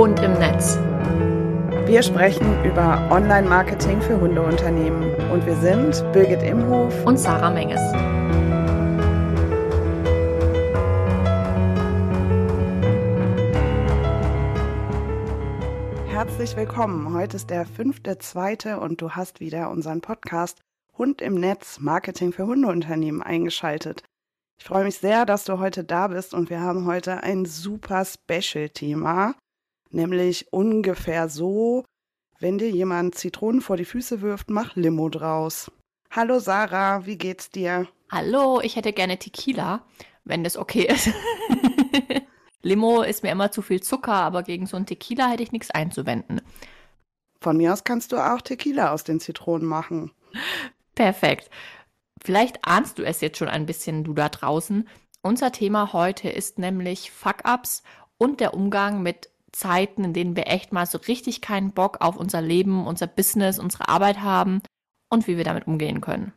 Hund im Netz. Wir sprechen über Online-Marketing für Hundeunternehmen und wir sind Birgit Imhof und Sarah Menges. Herzlich willkommen. Heute ist der fünfte, zweite und du hast wieder unseren Podcast Hund im Netz Marketing für Hundeunternehmen eingeschaltet. Ich freue mich sehr, dass du heute da bist und wir haben heute ein super Special-Thema, nämlich ungefähr so, wenn dir jemand Zitronen vor die Füße wirft, mach Limo draus. Hallo Sarah, wie geht's dir? Hallo, ich hätte gerne Tequila, wenn das okay ist. Limo ist mir immer zu viel Zucker, aber gegen so ein Tequila hätte ich nichts einzuwenden. Von mir aus kannst du auch Tequila aus den Zitronen machen. Perfekt. Vielleicht ahnst du es jetzt schon ein bisschen, du da draußen. Unser Thema heute ist nämlich Fuck-ups und der Umgang mit Zeiten, in denen wir echt mal so richtig keinen Bock auf unser Leben, unser Business, unsere Arbeit haben und wie wir damit umgehen können.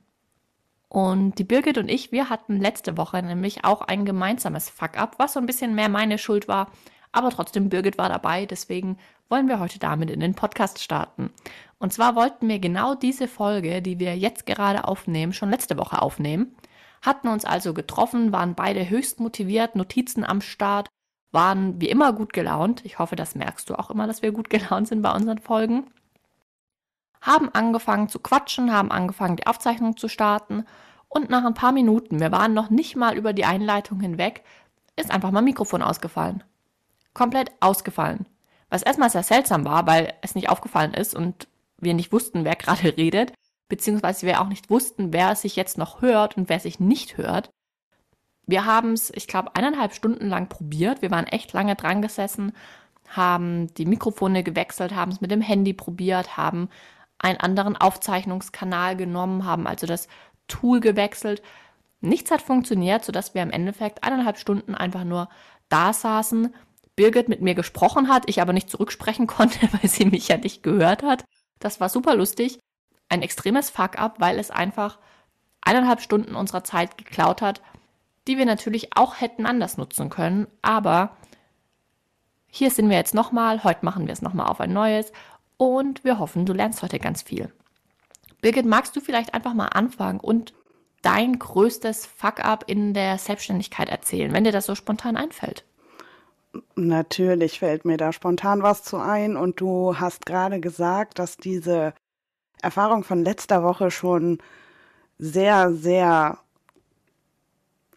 Und die Birgit und ich, wir hatten letzte Woche nämlich auch ein gemeinsames Fuck-up, was so ein bisschen mehr meine Schuld war, aber trotzdem Birgit war dabei, deswegen wollen wir heute damit in den Podcast starten. Und zwar wollten wir genau diese Folge, die wir jetzt gerade aufnehmen, schon letzte Woche aufnehmen. Hatten uns also getroffen, waren beide höchst motiviert, Notizen am Start, waren wie immer gut gelaunt. Ich hoffe, das merkst du auch immer, dass wir gut gelaunt sind bei unseren Folgen. Haben angefangen zu quatschen, haben angefangen, die Aufzeichnung zu starten. Und nach ein paar Minuten, wir waren noch nicht mal über die Einleitung hinweg, ist einfach mal Mikrofon ausgefallen. Komplett ausgefallen. Was erstmal sehr seltsam war, weil es nicht aufgefallen ist und wir nicht wussten, wer gerade redet, beziehungsweise wir auch nicht wussten, wer sich jetzt noch hört und wer sich nicht hört. Wir haben es, ich glaube, eineinhalb Stunden lang probiert. Wir waren echt lange dran gesessen, haben die Mikrofone gewechselt, haben es mit dem Handy probiert, haben einen anderen Aufzeichnungskanal genommen, haben also das Tool gewechselt. Nichts hat funktioniert, sodass wir im Endeffekt eineinhalb Stunden einfach nur da saßen, Birgit mit mir gesprochen hat, ich aber nicht zurücksprechen konnte, weil sie mich ja nicht gehört hat. Das war super lustig. Ein extremes Fuck-up, weil es einfach eineinhalb Stunden unserer Zeit geklaut hat, die wir natürlich auch hätten anders nutzen können. Aber hier sind wir jetzt nochmal. Heute machen wir es nochmal auf ein neues. Und wir hoffen, du lernst heute ganz viel. Birgit, magst du vielleicht einfach mal anfangen und dein größtes Fuck-up in der Selbstständigkeit erzählen, wenn dir das so spontan einfällt? Natürlich fällt mir da spontan was zu ein und du hast gerade gesagt, dass diese Erfahrung von letzter Woche schon sehr, sehr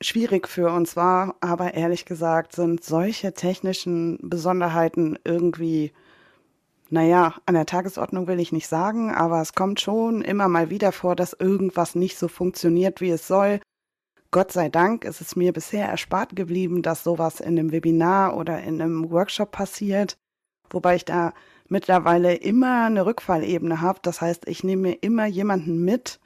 schwierig für uns war, aber ehrlich gesagt sind solche technischen Besonderheiten irgendwie, naja, an der Tagesordnung will ich nicht sagen, aber es kommt schon immer mal wieder vor, dass irgendwas nicht so funktioniert, wie es soll Gott sei Dank ist es mir bisher erspart geblieben, dass sowas in einem Webinar oder in einem Workshop passiert, wobei ich da mittlerweile immer eine Rückfallebene habe. Das heißt, ich nehme mir immer jemanden mit,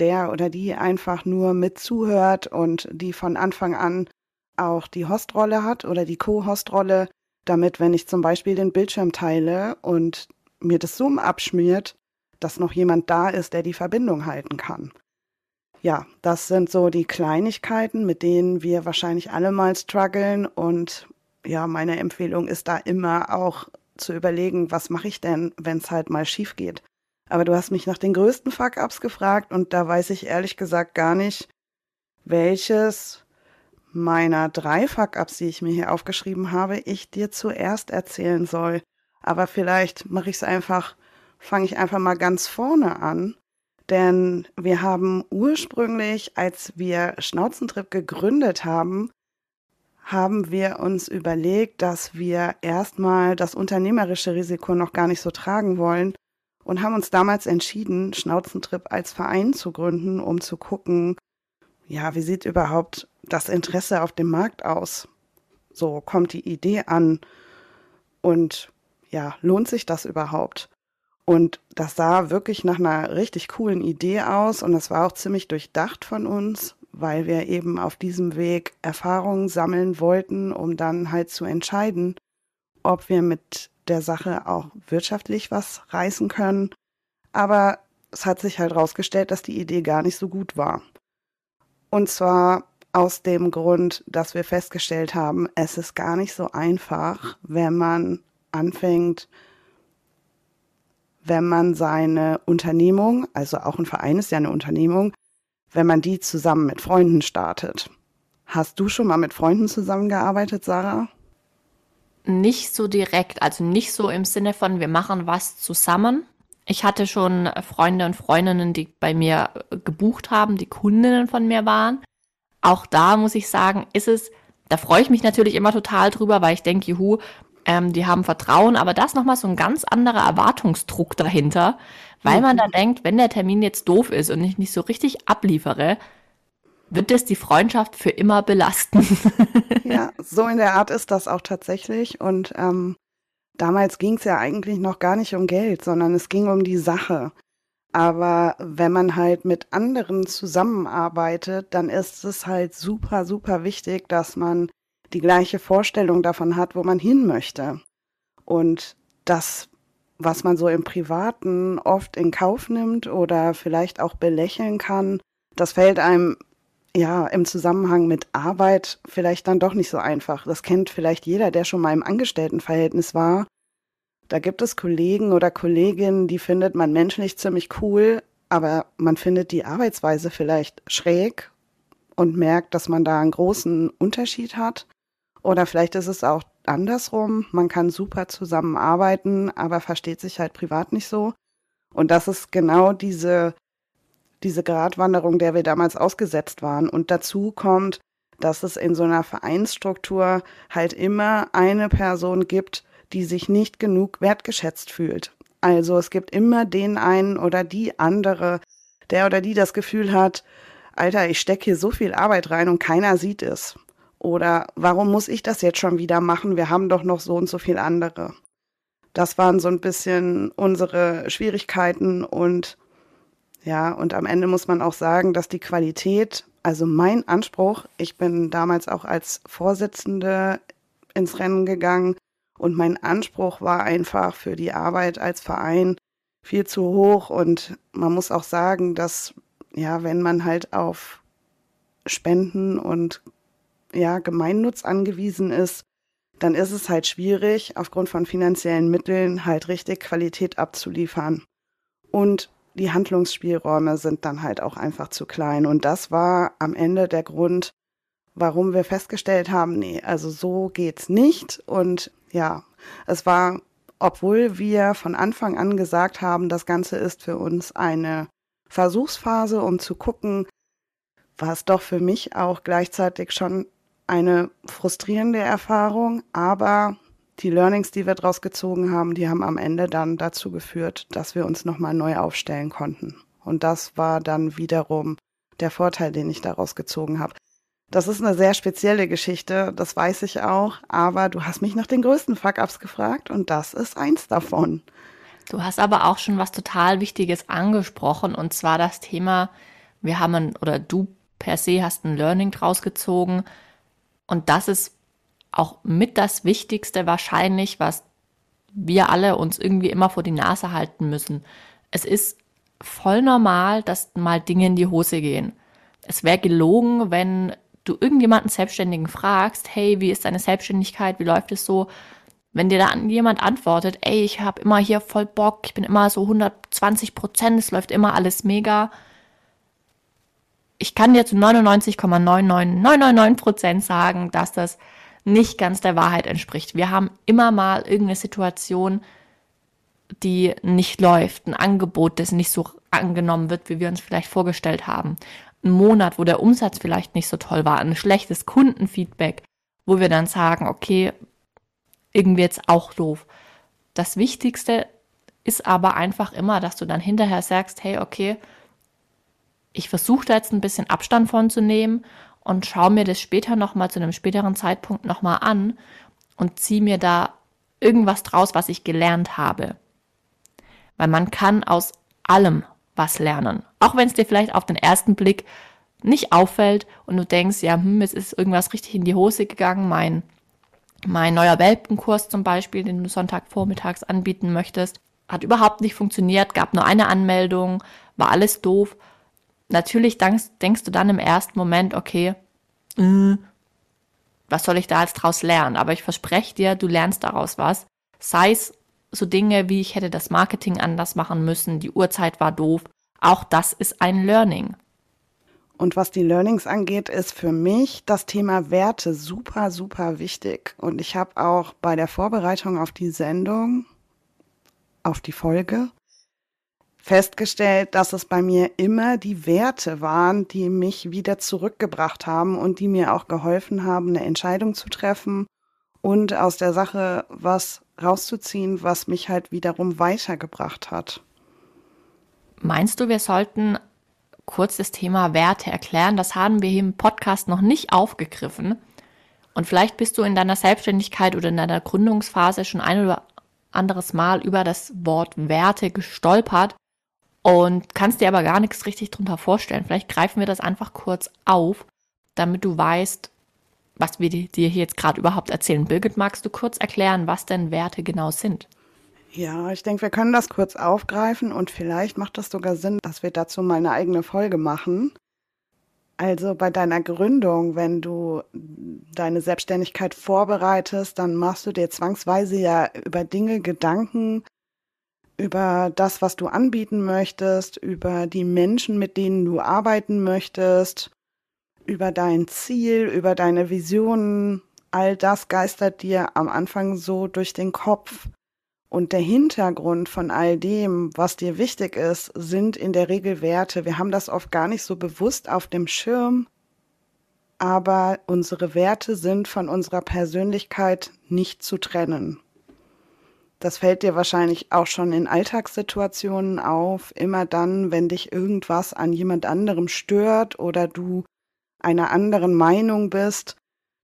der oder die einfach nur mit zuhört und die von Anfang an auch die Hostrolle hat oder die Co-Hostrolle, damit, wenn ich zum Beispiel den Bildschirm teile und mir das Zoom abschmiert, dass noch jemand da ist, der die Verbindung halten kann. Ja, das sind so die Kleinigkeiten, mit denen wir wahrscheinlich alle mal strugglen. Und ja, meine Empfehlung ist da immer auch zu überlegen, was mache ich denn, wenn es halt mal schief geht. Aber du hast mich nach den größten Fuck-ups gefragt und da weiß ich ehrlich gesagt gar nicht, welches meiner drei Fuck-ups, die ich mir hier aufgeschrieben habe, ich dir zuerst erzählen soll. Aber vielleicht mache ich es einfach, fange ich einfach mal ganz vorne an denn wir haben ursprünglich, als wir Schnauzentrip gegründet haben, haben wir uns überlegt, dass wir erstmal das unternehmerische Risiko noch gar nicht so tragen wollen und haben uns damals entschieden, Schnauzentrip als Verein zu gründen, um zu gucken, ja, wie sieht überhaupt das Interesse auf dem Markt aus? So kommt die Idee an und ja, lohnt sich das überhaupt? Und das sah wirklich nach einer richtig coolen Idee aus und das war auch ziemlich durchdacht von uns, weil wir eben auf diesem Weg Erfahrungen sammeln wollten, um dann halt zu entscheiden, ob wir mit der Sache auch wirtschaftlich was reißen können. Aber es hat sich halt herausgestellt, dass die Idee gar nicht so gut war. Und zwar aus dem Grund, dass wir festgestellt haben, es ist gar nicht so einfach, wenn man anfängt, wenn man seine Unternehmung, also auch ein Verein ist ja eine Unternehmung, wenn man die zusammen mit Freunden startet. Hast du schon mal mit Freunden zusammengearbeitet, Sarah? Nicht so direkt, also nicht so im Sinne von, wir machen was zusammen. Ich hatte schon Freunde und Freundinnen, die bei mir gebucht haben, die Kundinnen von mir waren. Auch da muss ich sagen, ist es, da freue ich mich natürlich immer total drüber, weil ich denke, juhu, ähm, die haben Vertrauen, aber da ist nochmal so ein ganz anderer Erwartungsdruck dahinter, weil man dann denkt, wenn der Termin jetzt doof ist und ich nicht so richtig abliefere, wird es die Freundschaft für immer belasten. ja, so in der Art ist das auch tatsächlich. Und ähm, damals ging es ja eigentlich noch gar nicht um Geld, sondern es ging um die Sache. Aber wenn man halt mit anderen zusammenarbeitet, dann ist es halt super, super wichtig, dass man die gleiche Vorstellung davon hat, wo man hin möchte. Und das, was man so im Privaten oft in Kauf nimmt oder vielleicht auch belächeln kann, das fällt einem ja im Zusammenhang mit Arbeit vielleicht dann doch nicht so einfach. Das kennt vielleicht jeder, der schon mal im Angestelltenverhältnis war. Da gibt es Kollegen oder Kolleginnen, die findet man menschlich ziemlich cool, aber man findet die Arbeitsweise vielleicht schräg und merkt, dass man da einen großen Unterschied hat. Oder vielleicht ist es auch andersrum. Man kann super zusammenarbeiten, aber versteht sich halt privat nicht so. Und das ist genau diese, diese Gratwanderung, der wir damals ausgesetzt waren. Und dazu kommt, dass es in so einer Vereinsstruktur halt immer eine Person gibt, die sich nicht genug wertgeschätzt fühlt. Also es gibt immer den einen oder die andere, der oder die das Gefühl hat, Alter, ich stecke hier so viel Arbeit rein und keiner sieht es. Oder warum muss ich das jetzt schon wieder machen? Wir haben doch noch so und so viel andere. Das waren so ein bisschen unsere Schwierigkeiten und ja, und am Ende muss man auch sagen, dass die Qualität, also mein Anspruch, ich bin damals auch als Vorsitzende ins Rennen gegangen und mein Anspruch war einfach für die Arbeit als Verein viel zu hoch und man muss auch sagen, dass ja, wenn man halt auf Spenden und ja, Gemeinnutz angewiesen ist, dann ist es halt schwierig, aufgrund von finanziellen Mitteln halt richtig Qualität abzuliefern. Und die Handlungsspielräume sind dann halt auch einfach zu klein. Und das war am Ende der Grund, warum wir festgestellt haben, nee, also so geht's nicht. Und ja, es war, obwohl wir von Anfang an gesagt haben, das Ganze ist für uns eine Versuchsphase, um zu gucken, war es doch für mich auch gleichzeitig schon eine frustrierende Erfahrung, aber die Learnings, die wir daraus gezogen haben, die haben am Ende dann dazu geführt, dass wir uns nochmal neu aufstellen konnten. Und das war dann wiederum der Vorteil, den ich daraus gezogen habe. Das ist eine sehr spezielle Geschichte, das weiß ich auch, aber du hast mich nach den größten Fuck-ups gefragt und das ist eins davon. Du hast aber auch schon was total Wichtiges angesprochen und zwar das Thema, wir haben ein, oder du per se hast ein Learning draus gezogen, und das ist auch mit das Wichtigste wahrscheinlich, was wir alle uns irgendwie immer vor die Nase halten müssen. Es ist voll normal, dass mal Dinge in die Hose gehen. Es wäre gelogen, wenn du irgendjemanden Selbstständigen fragst, hey, wie ist deine Selbstständigkeit, wie läuft es so? Wenn dir dann jemand antwortet, ey, ich habe immer hier voll Bock, ich bin immer so 120 Prozent, es läuft immer alles mega, ich kann dir zu 99,99999 Prozent sagen, dass das nicht ganz der Wahrheit entspricht. Wir haben immer mal irgendeine Situation, die nicht läuft, ein Angebot, das nicht so angenommen wird, wie wir uns vielleicht vorgestellt haben. Ein Monat, wo der Umsatz vielleicht nicht so toll war, ein schlechtes Kundenfeedback, wo wir dann sagen, okay, irgendwie jetzt auch doof. Das Wichtigste ist aber einfach immer, dass du dann hinterher sagst, hey, okay, ich versuche da jetzt ein bisschen Abstand von zu nehmen und schaue mir das später nochmal zu einem späteren Zeitpunkt nochmal an und ziehe mir da irgendwas draus, was ich gelernt habe. Weil man kann aus allem was lernen. Auch wenn es dir vielleicht auf den ersten Blick nicht auffällt und du denkst, ja, hm, es ist irgendwas richtig in die Hose gegangen, mein, mein neuer Welpenkurs zum Beispiel, den du Sonntagvormittags anbieten möchtest, hat überhaupt nicht funktioniert, gab nur eine Anmeldung, war alles doof natürlich denkst, denkst du dann im ersten Moment, okay, äh, was soll ich da jetzt draus lernen? Aber ich verspreche dir, du lernst daraus was. Sei es so Dinge wie ich hätte das Marketing anders machen müssen, die Uhrzeit war doof. Auch das ist ein Learning. Und was die Learnings angeht, ist für mich das Thema Werte super, super wichtig. Und ich habe auch bei der Vorbereitung auf die Sendung, auf die Folge, festgestellt, dass es bei mir immer die Werte waren, die mich wieder zurückgebracht haben und die mir auch geholfen haben, eine Entscheidung zu treffen und aus der Sache was rauszuziehen, was mich halt wiederum weitergebracht hat. Meinst du, wir sollten kurz das Thema Werte erklären? Das haben wir hier im Podcast noch nicht aufgegriffen. Und vielleicht bist du in deiner Selbstständigkeit oder in deiner Gründungsphase schon ein oder anderes Mal über das Wort Werte gestolpert und kannst dir aber gar nichts richtig drunter vorstellen. Vielleicht greifen wir das einfach kurz auf, damit du weißt, was wir dir hier jetzt gerade überhaupt erzählen. Birgit, magst du kurz erklären, was denn Werte genau sind? Ja, ich denke, wir können das kurz aufgreifen und vielleicht macht es sogar Sinn, dass wir dazu mal eine eigene Folge machen. Also bei deiner Gründung, wenn du deine Selbstständigkeit vorbereitest, dann machst du dir zwangsweise ja über Dinge Gedanken, über das, was du anbieten möchtest, über die Menschen, mit denen du arbeiten möchtest, über dein Ziel, über deine Visionen. All das geistert dir am Anfang so durch den Kopf. Und der Hintergrund von all dem, was dir wichtig ist, sind in der Regel Werte. Wir haben das oft gar nicht so bewusst auf dem Schirm, aber unsere Werte sind von unserer Persönlichkeit nicht zu trennen. Das fällt dir wahrscheinlich auch schon in Alltagssituationen auf, immer dann, wenn dich irgendwas an jemand anderem stört oder du einer anderen Meinung bist,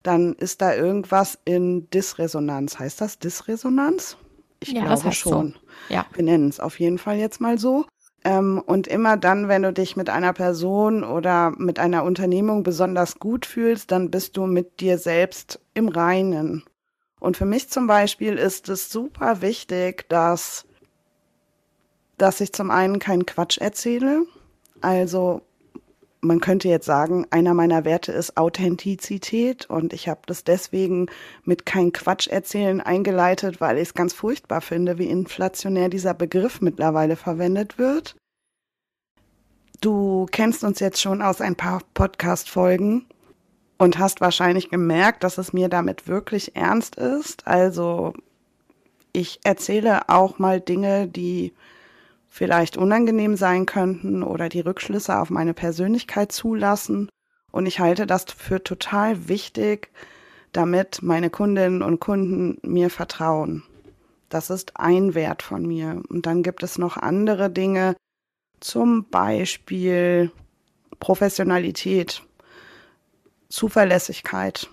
dann ist da irgendwas in Disresonanz. Heißt das Disresonanz? Ich ja, glaube schon. So. Ja. Wir nennen es auf jeden Fall jetzt mal so. Ähm, und immer dann, wenn du dich mit einer Person oder mit einer Unternehmung besonders gut fühlst, dann bist du mit dir selbst im Reinen. Und für mich zum Beispiel ist es super wichtig, dass, dass ich zum einen keinen Quatsch erzähle. Also man könnte jetzt sagen, einer meiner Werte ist Authentizität und ich habe das deswegen mit kein Quatsch erzählen eingeleitet, weil ich es ganz furchtbar finde, wie inflationär dieser Begriff mittlerweile verwendet wird. Du kennst uns jetzt schon aus ein paar Podcast-Folgen und hast wahrscheinlich gemerkt, dass es mir damit wirklich ernst ist. Also ich erzähle auch mal Dinge, die vielleicht unangenehm sein könnten oder die Rückschlüsse auf meine Persönlichkeit zulassen. Und ich halte das für total wichtig, damit meine Kundinnen und Kunden mir vertrauen. Das ist ein Wert von mir. Und dann gibt es noch andere Dinge, zum Beispiel Professionalität, Zuverlässigkeit.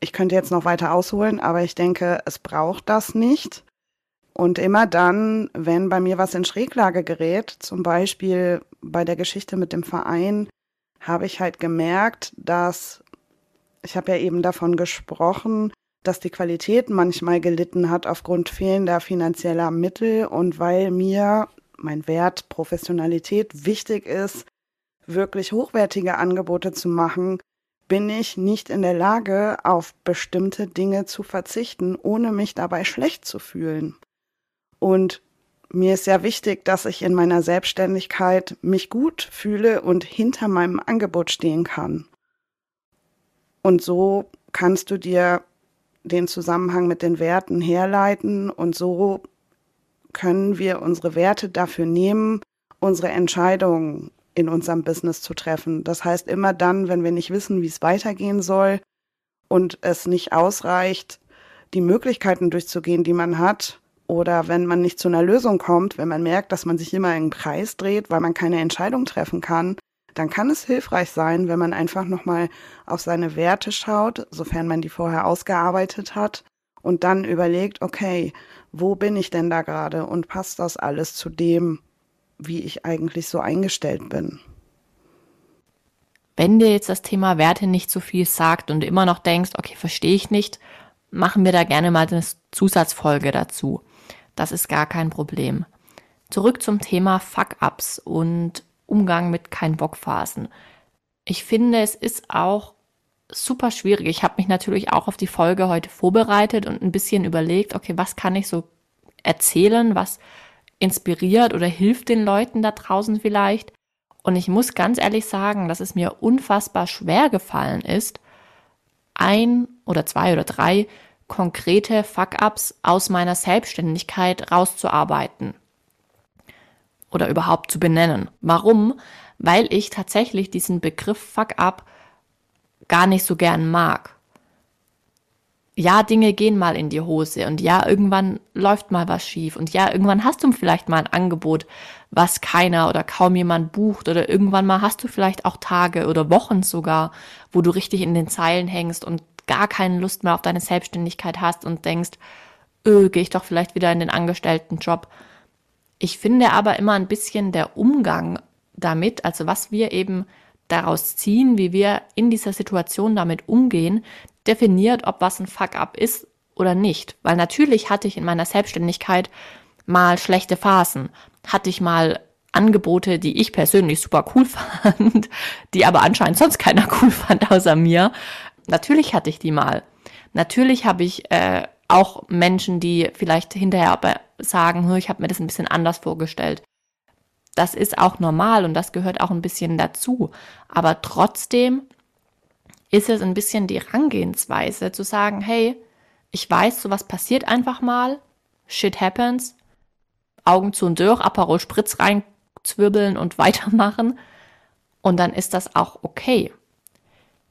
Ich könnte jetzt noch weiter ausholen, aber ich denke, es braucht das nicht. Und immer dann, wenn bei mir was in Schräglage gerät, zum Beispiel bei der Geschichte mit dem Verein, habe ich halt gemerkt, dass ich habe ja eben davon gesprochen, dass die Qualität manchmal gelitten hat aufgrund fehlender finanzieller Mittel und weil mir mein Wert Professionalität wichtig ist, wirklich hochwertige Angebote zu machen, bin ich nicht in der Lage, auf bestimmte Dinge zu verzichten, ohne mich dabei schlecht zu fühlen. Und mir ist sehr wichtig, dass ich in meiner Selbstständigkeit mich gut fühle und hinter meinem Angebot stehen kann. Und so kannst du dir den Zusammenhang mit den Werten herleiten und so können wir unsere Werte dafür nehmen, unsere Entscheidungen in unserem Business zu treffen. Das heißt, immer dann, wenn wir nicht wissen, wie es weitergehen soll und es nicht ausreicht, die Möglichkeiten durchzugehen, die man hat, oder wenn man nicht zu einer Lösung kommt, wenn man merkt, dass man sich immer im Kreis dreht, weil man keine Entscheidung treffen kann, dann kann es hilfreich sein, wenn man einfach nochmal auf seine Werte schaut, sofern man die vorher ausgearbeitet hat, und dann überlegt, okay, wo bin ich denn da gerade und passt das alles zu dem, wie ich eigentlich so eingestellt bin? Wenn dir jetzt das Thema Werte nicht so viel sagt und du immer noch denkst, okay, verstehe ich nicht, machen wir da gerne mal eine Zusatzfolge dazu. Das ist gar kein Problem. Zurück zum Thema Fuck-ups und Umgang mit kein Bock Phasen. Ich finde, es ist auch super schwierig. Ich habe mich natürlich auch auf die Folge heute vorbereitet und ein bisschen überlegt, okay, was kann ich so erzählen, was inspiriert oder hilft den Leuten da draußen vielleicht. Und ich muss ganz ehrlich sagen, dass es mir unfassbar schwer gefallen ist, ein oder zwei oder drei konkrete Fuck-ups aus meiner Selbstständigkeit rauszuarbeiten oder überhaupt zu benennen. Warum? Weil ich tatsächlich diesen Begriff Fuck-up gar nicht so gern mag. Ja, Dinge gehen mal in die Hose und ja, irgendwann läuft mal was schief und ja, irgendwann hast du vielleicht mal ein Angebot, was keiner oder kaum jemand bucht oder irgendwann mal hast du vielleicht auch Tage oder Wochen sogar, wo du richtig in den Zeilen hängst und gar keine Lust mehr auf deine Selbstständigkeit hast und denkst, öh, gehe ich doch vielleicht wieder in den Angestelltenjob. Ich finde aber immer ein bisschen der Umgang damit, also was wir eben daraus ziehen, wie wir in dieser Situation damit umgehen, definiert, ob was ein Fuck-up ist oder nicht. Weil natürlich hatte ich in meiner Selbstständigkeit mal schlechte Phasen, hatte ich mal Angebote, die ich persönlich super cool fand, die aber anscheinend sonst keiner cool fand außer mir. Natürlich hatte ich die mal. Natürlich habe ich äh, auch Menschen, die vielleicht hinterher aber sagen, ich habe mir das ein bisschen anders vorgestellt. Das ist auch normal und das gehört auch ein bisschen dazu. Aber trotzdem ist es ein bisschen die Herangehensweise zu sagen, hey, ich weiß, sowas passiert einfach mal, shit happens, Augen zu und durch, Aperol Spritz reinzwirbeln und weitermachen und dann ist das auch okay.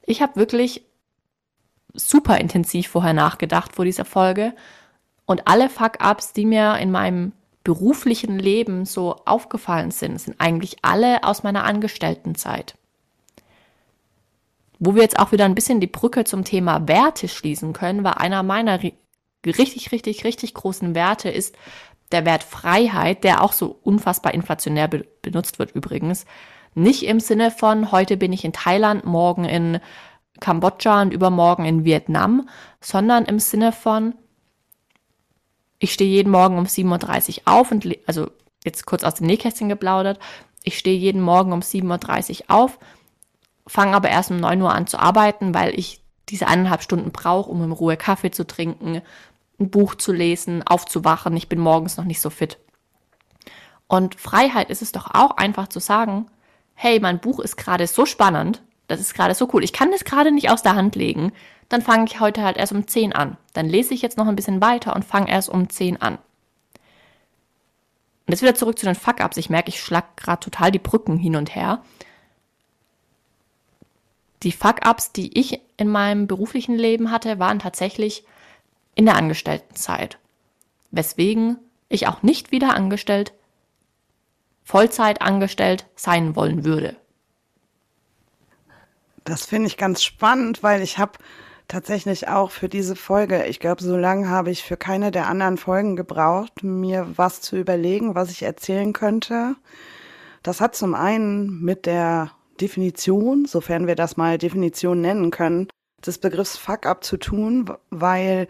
Ich habe wirklich super intensiv vorher nachgedacht vor dieser Folge und alle Fuck-ups, die mir in meinem beruflichen Leben so aufgefallen sind, sind eigentlich alle aus meiner Angestelltenzeit. Wo wir jetzt auch wieder ein bisschen die Brücke zum Thema Werte schließen können, weil einer meiner richtig, richtig, richtig großen Werte ist der Wert Freiheit, der auch so unfassbar inflationär be benutzt wird übrigens. Nicht im Sinne von, heute bin ich in Thailand, morgen in Kambodscha und übermorgen in Vietnam, sondern im Sinne von, ich stehe jeden Morgen um 7.30 Uhr auf und, also jetzt kurz aus dem Nähkästchen geplaudert, ich stehe jeden Morgen um 7.30 Uhr auf, fange aber erst um 9 Uhr an zu arbeiten, weil ich diese eineinhalb Stunden brauche, um in Ruhe Kaffee zu trinken, ein Buch zu lesen, aufzuwachen. Ich bin morgens noch nicht so fit. Und Freiheit ist es doch auch einfach zu sagen, hey, mein Buch ist gerade so spannend, das ist gerade so cool, ich kann das gerade nicht aus der Hand legen, dann fange ich heute halt erst um 10 an. Dann lese ich jetzt noch ein bisschen weiter und fange erst um 10 an. Und jetzt wieder zurück zu den Fuck-Ups. Ich merke, ich schlag gerade total die Brücken hin und her. Die Fuck-Ups, die ich in meinem beruflichen Leben hatte, waren tatsächlich in der Angestelltenzeit. Weswegen ich auch nicht wieder angestellt, Vollzeit angestellt sein wollen würde. Das finde ich ganz spannend, weil ich habe tatsächlich auch für diese Folge, ich glaube, so lange habe ich für keine der anderen Folgen gebraucht, mir was zu überlegen, was ich erzählen könnte. Das hat zum einen mit der Definition, sofern wir das mal Definition nennen können, des Begriffs Fuck up zu tun, weil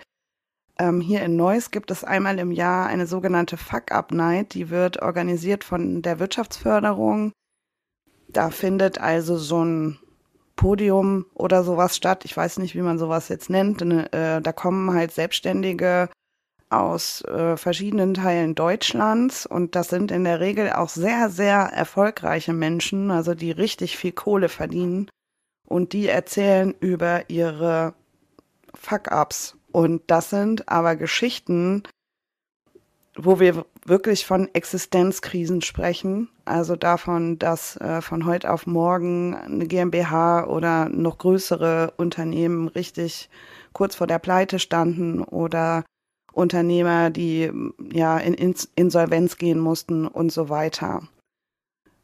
ähm, hier in Neuss gibt es einmal im Jahr eine sogenannte Fuck up Night, die wird organisiert von der Wirtschaftsförderung. Da findet also so ein Podium oder sowas statt. Ich weiß nicht, wie man sowas jetzt nennt. Äh, da kommen halt Selbstständige aus äh, verschiedenen Teilen Deutschlands. Und das sind in der Regel auch sehr, sehr erfolgreiche Menschen, also die richtig viel Kohle verdienen. Und die erzählen über ihre Fuck-ups. Und das sind aber Geschichten, wo wir wirklich von Existenzkrisen sprechen, also davon, dass äh, von heute auf morgen eine GmbH oder noch größere Unternehmen richtig kurz vor der Pleite standen oder Unternehmer, die ja in Insolvenz gehen mussten und so weiter.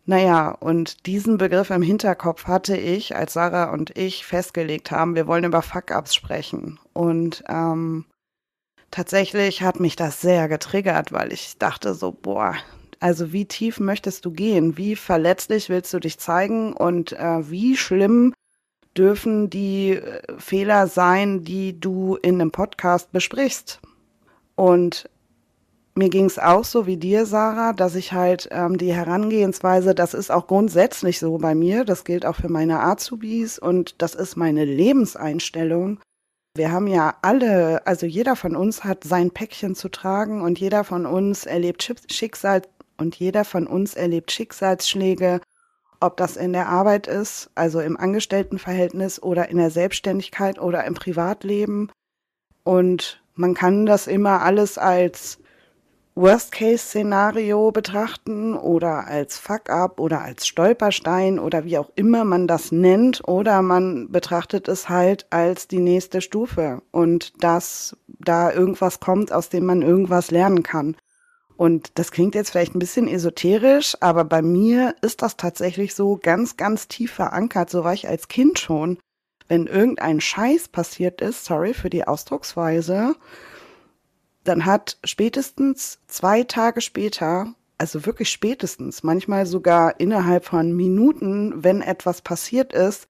Naja, und diesen Begriff im Hinterkopf hatte ich, als Sarah und ich festgelegt haben, wir wollen über Fuck-Ups sprechen. Und ähm, tatsächlich hat mich das sehr getriggert, weil ich dachte so, boah, also wie tief möchtest du gehen? Wie verletzlich willst du dich zeigen? Und äh, wie schlimm dürfen die äh, Fehler sein, die du in einem Podcast besprichst? Und mir ging es auch so wie dir, Sarah, dass ich halt ähm, die Herangehensweise, das ist auch grundsätzlich so bei mir, das gilt auch für meine Azubis und das ist meine Lebenseinstellung. Wir haben ja alle, also jeder von uns hat sein Päckchen zu tragen und jeder von uns erlebt Schicksal und jeder von uns erlebt Schicksalsschläge, ob das in der Arbeit ist, also im Angestelltenverhältnis oder in der Selbstständigkeit oder im Privatleben. Und man kann das immer alles als Worst-Case-Szenario betrachten oder als Fuck-up oder als Stolperstein oder wie auch immer man das nennt oder man betrachtet es halt als die nächste Stufe und dass da irgendwas kommt, aus dem man irgendwas lernen kann. Und das klingt jetzt vielleicht ein bisschen esoterisch, aber bei mir ist das tatsächlich so ganz, ganz tief verankert. So war ich als Kind schon. Wenn irgendein Scheiß passiert ist, sorry für die Ausdrucksweise, dann hat spätestens zwei Tage später, also wirklich spätestens, manchmal sogar innerhalb von Minuten, wenn etwas passiert ist,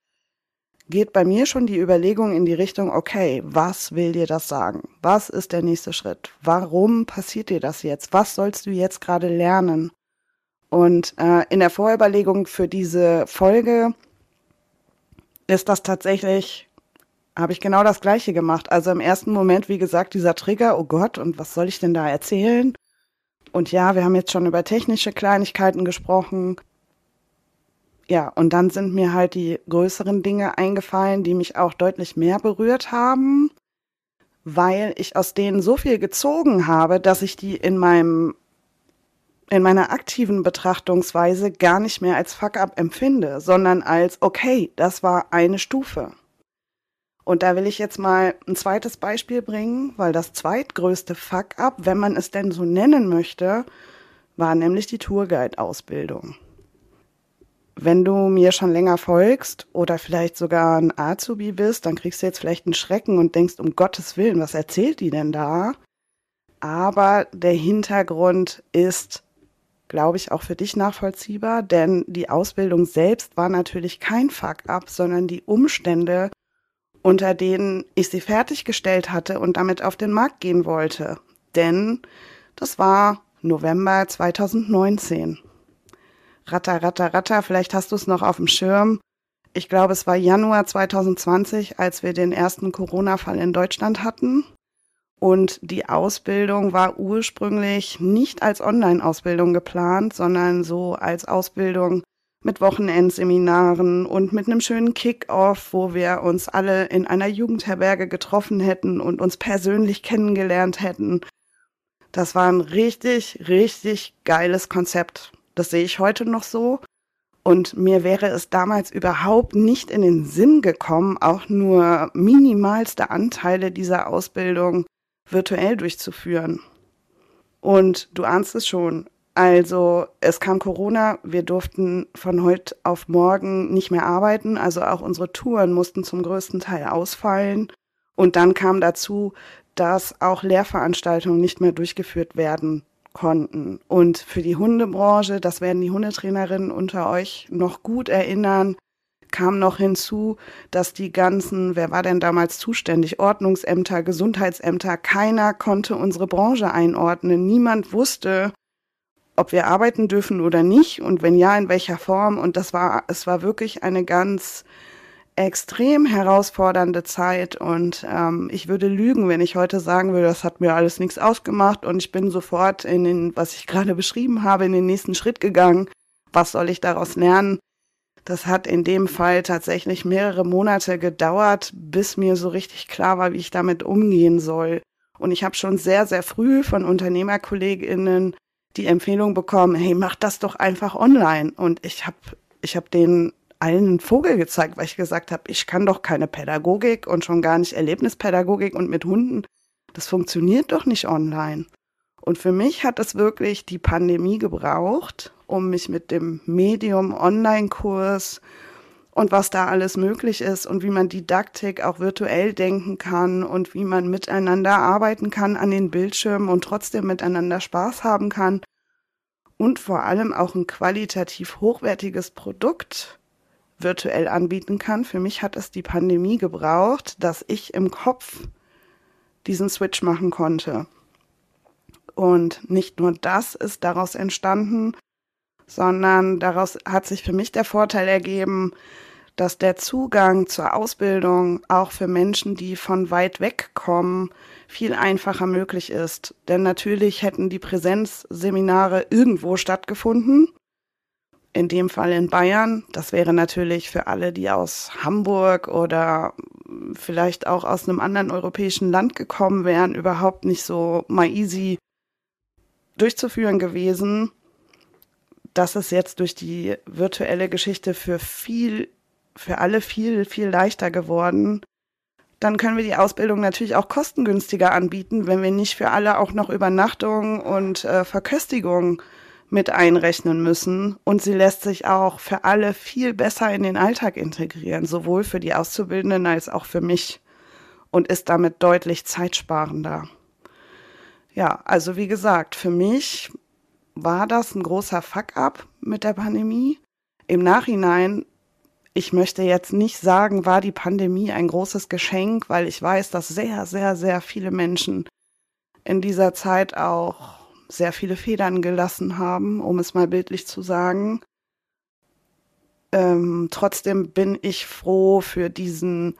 geht bei mir schon die Überlegung in die Richtung, okay, was will dir das sagen? Was ist der nächste Schritt? Warum passiert dir das jetzt? Was sollst du jetzt gerade lernen? Und äh, in der Vorüberlegung für diese Folge ist das tatsächlich habe ich genau das Gleiche gemacht. Also im ersten Moment, wie gesagt, dieser Trigger, oh Gott, und was soll ich denn da erzählen? Und ja, wir haben jetzt schon über technische Kleinigkeiten gesprochen. Ja, und dann sind mir halt die größeren Dinge eingefallen, die mich auch deutlich mehr berührt haben, weil ich aus denen so viel gezogen habe, dass ich die in meinem in meiner aktiven Betrachtungsweise gar nicht mehr als Fuck-up empfinde, sondern als okay, das war eine Stufe. Und da will ich jetzt mal ein zweites Beispiel bringen, weil das zweitgrößte Fuck-up, wenn man es denn so nennen möchte, war nämlich die Tourguide-Ausbildung. Wenn du mir schon länger folgst oder vielleicht sogar ein Azubi bist, dann kriegst du jetzt vielleicht einen Schrecken und denkst, um Gottes Willen, was erzählt die denn da? Aber der Hintergrund ist, glaube ich, auch für dich nachvollziehbar, denn die Ausbildung selbst war natürlich kein Fuck-up, sondern die Umstände, unter denen ich sie fertiggestellt hatte und damit auf den Markt gehen wollte. Denn das war November 2019. Ratter, ratter, ratter, vielleicht hast du es noch auf dem Schirm. Ich glaube, es war Januar 2020, als wir den ersten Corona-Fall in Deutschland hatten. Und die Ausbildung war ursprünglich nicht als Online-Ausbildung geplant, sondern so als Ausbildung mit Wochenendseminaren und mit einem schönen Kick-off, wo wir uns alle in einer Jugendherberge getroffen hätten und uns persönlich kennengelernt hätten. Das war ein richtig, richtig geiles Konzept. Das sehe ich heute noch so. Und mir wäre es damals überhaupt nicht in den Sinn gekommen, auch nur minimalste Anteile dieser Ausbildung virtuell durchzuführen. Und du ahnst es schon, also es kam Corona, wir durften von heute auf morgen nicht mehr arbeiten, also auch unsere Touren mussten zum größten Teil ausfallen. Und dann kam dazu, dass auch Lehrveranstaltungen nicht mehr durchgeführt werden konnten. Und für die Hundebranche, das werden die Hundetrainerinnen unter euch noch gut erinnern, kam noch hinzu, dass die ganzen, wer war denn damals zuständig, Ordnungsämter, Gesundheitsämter, keiner konnte unsere Branche einordnen. Niemand wusste, ob wir arbeiten dürfen oder nicht und wenn ja, in welcher Form. Und das war, es war wirklich eine ganz extrem herausfordernde Zeit und ähm, ich würde lügen, wenn ich heute sagen würde, das hat mir alles nichts ausgemacht und ich bin sofort in den, was ich gerade beschrieben habe, in den nächsten Schritt gegangen. Was soll ich daraus lernen? Das hat in dem Fall tatsächlich mehrere Monate gedauert, bis mir so richtig klar war, wie ich damit umgehen soll. Und ich habe schon sehr, sehr früh von Unternehmerkolleginnen die Empfehlung bekommen, hey, mach das doch einfach online. Und ich habe ich hab denen allen einen Vogel gezeigt, weil ich gesagt habe, ich kann doch keine Pädagogik und schon gar nicht Erlebnispädagogik und mit Hunden. Das funktioniert doch nicht online. Und für mich hat es wirklich die Pandemie gebraucht, um mich mit dem Medium Online-Kurs und was da alles möglich ist und wie man Didaktik auch virtuell denken kann und wie man miteinander arbeiten kann an den Bildschirmen und trotzdem miteinander Spaß haben kann und vor allem auch ein qualitativ hochwertiges Produkt virtuell anbieten kann. Für mich hat es die Pandemie gebraucht, dass ich im Kopf diesen Switch machen konnte. Und nicht nur das ist daraus entstanden, sondern daraus hat sich für mich der Vorteil ergeben, dass der Zugang zur Ausbildung auch für Menschen, die von weit weg kommen, viel einfacher möglich ist. Denn natürlich hätten die Präsenzseminare irgendwo stattgefunden. In dem Fall in Bayern. Das wäre natürlich für alle, die aus Hamburg oder vielleicht auch aus einem anderen europäischen Land gekommen wären, überhaupt nicht so mal easy durchzuführen gewesen. Das ist jetzt durch die virtuelle Geschichte für viel, für alle viel, viel leichter geworden. Dann können wir die Ausbildung natürlich auch kostengünstiger anbieten, wenn wir nicht für alle auch noch Übernachtung und äh, Verköstigung mit einrechnen müssen. Und sie lässt sich auch für alle viel besser in den Alltag integrieren, sowohl für die Auszubildenden als auch für mich und ist damit deutlich zeitsparender. Ja, also wie gesagt, für mich war das ein großer Fuck-up mit der Pandemie. Im Nachhinein, ich möchte jetzt nicht sagen, war die Pandemie ein großes Geschenk, weil ich weiß, dass sehr, sehr, sehr viele Menschen in dieser Zeit auch sehr viele Federn gelassen haben, um es mal bildlich zu sagen. Ähm, trotzdem bin ich froh für diesen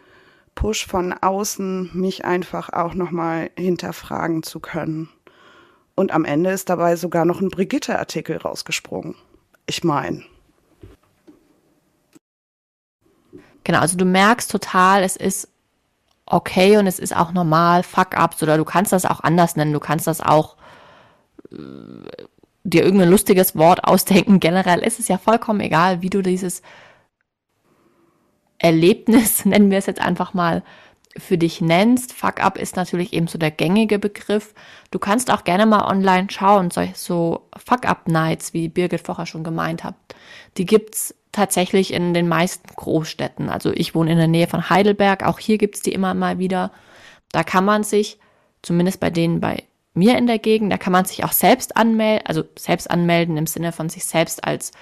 Push von außen, mich einfach auch nochmal hinterfragen zu können. Und am Ende ist dabei sogar noch ein Brigitte-Artikel rausgesprungen. Ich meine. Genau, also du merkst total, es ist okay und es ist auch normal, Fuck-ups oder du kannst das auch anders nennen. Du kannst das auch äh, dir irgendein lustiges Wort ausdenken. Generell ist es ja vollkommen egal, wie du dieses Erlebnis, nennen wir es jetzt einfach mal, für dich nennst. Fuck up ist natürlich eben so der gängige Begriff. Du kannst auch gerne mal online schauen, so, so Fuck up Nights, wie Birgit vorher schon gemeint hat. Die gibt's tatsächlich in den meisten Großstädten. Also ich wohne in der Nähe von Heidelberg, auch hier gibt's die immer mal wieder. Da kann man sich, zumindest bei denen bei mir in der Gegend, da kann man sich auch selbst anmelden, also selbst anmelden im Sinne von sich selbst als,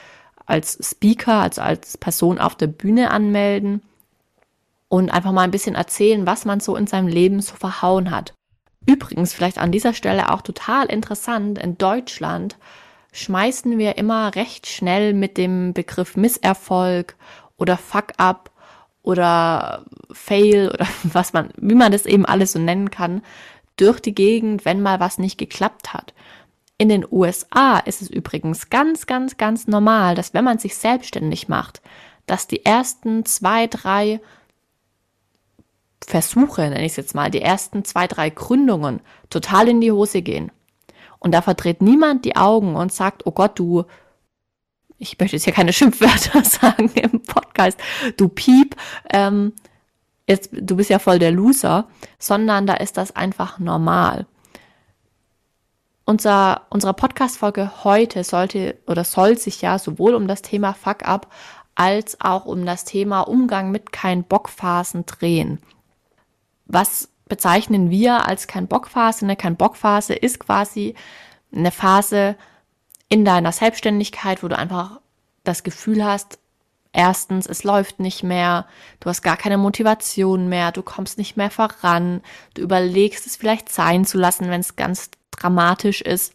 als Speaker, also als Person auf der Bühne anmelden und einfach mal ein bisschen erzählen, was man so in seinem Leben so verhauen hat. Übrigens, vielleicht an dieser Stelle auch total interessant, in Deutschland schmeißen wir immer recht schnell mit dem Begriff Misserfolg oder Fuck up oder Fail oder was man, wie man das eben alles so nennen kann, durch die Gegend, wenn mal was nicht geklappt hat. In den USA ist es übrigens ganz, ganz, ganz normal, dass wenn man sich selbstständig macht, dass die ersten zwei, drei Versuche, nenne ich es jetzt mal, die ersten zwei, drei Gründungen total in die Hose gehen. Und da verdreht niemand die Augen und sagt, oh Gott, du, ich möchte jetzt hier keine Schimpfwörter sagen im Podcast, du Piep, ähm, jetzt, du bist ja voll der Loser, sondern da ist das einfach normal. Unser, unsere Podcast-Folge heute sollte oder soll sich ja sowohl um das Thema Fuck up als auch um das Thema Umgang mit kein Bockphasen drehen. Was bezeichnen wir als kein Bockphase? Eine kein Bockphase ist quasi eine Phase in deiner Selbstständigkeit, wo du einfach das Gefühl hast, erstens, es läuft nicht mehr, du hast gar keine Motivation mehr, du kommst nicht mehr voran, du überlegst es vielleicht sein zu lassen, wenn es ganz dramatisch ist.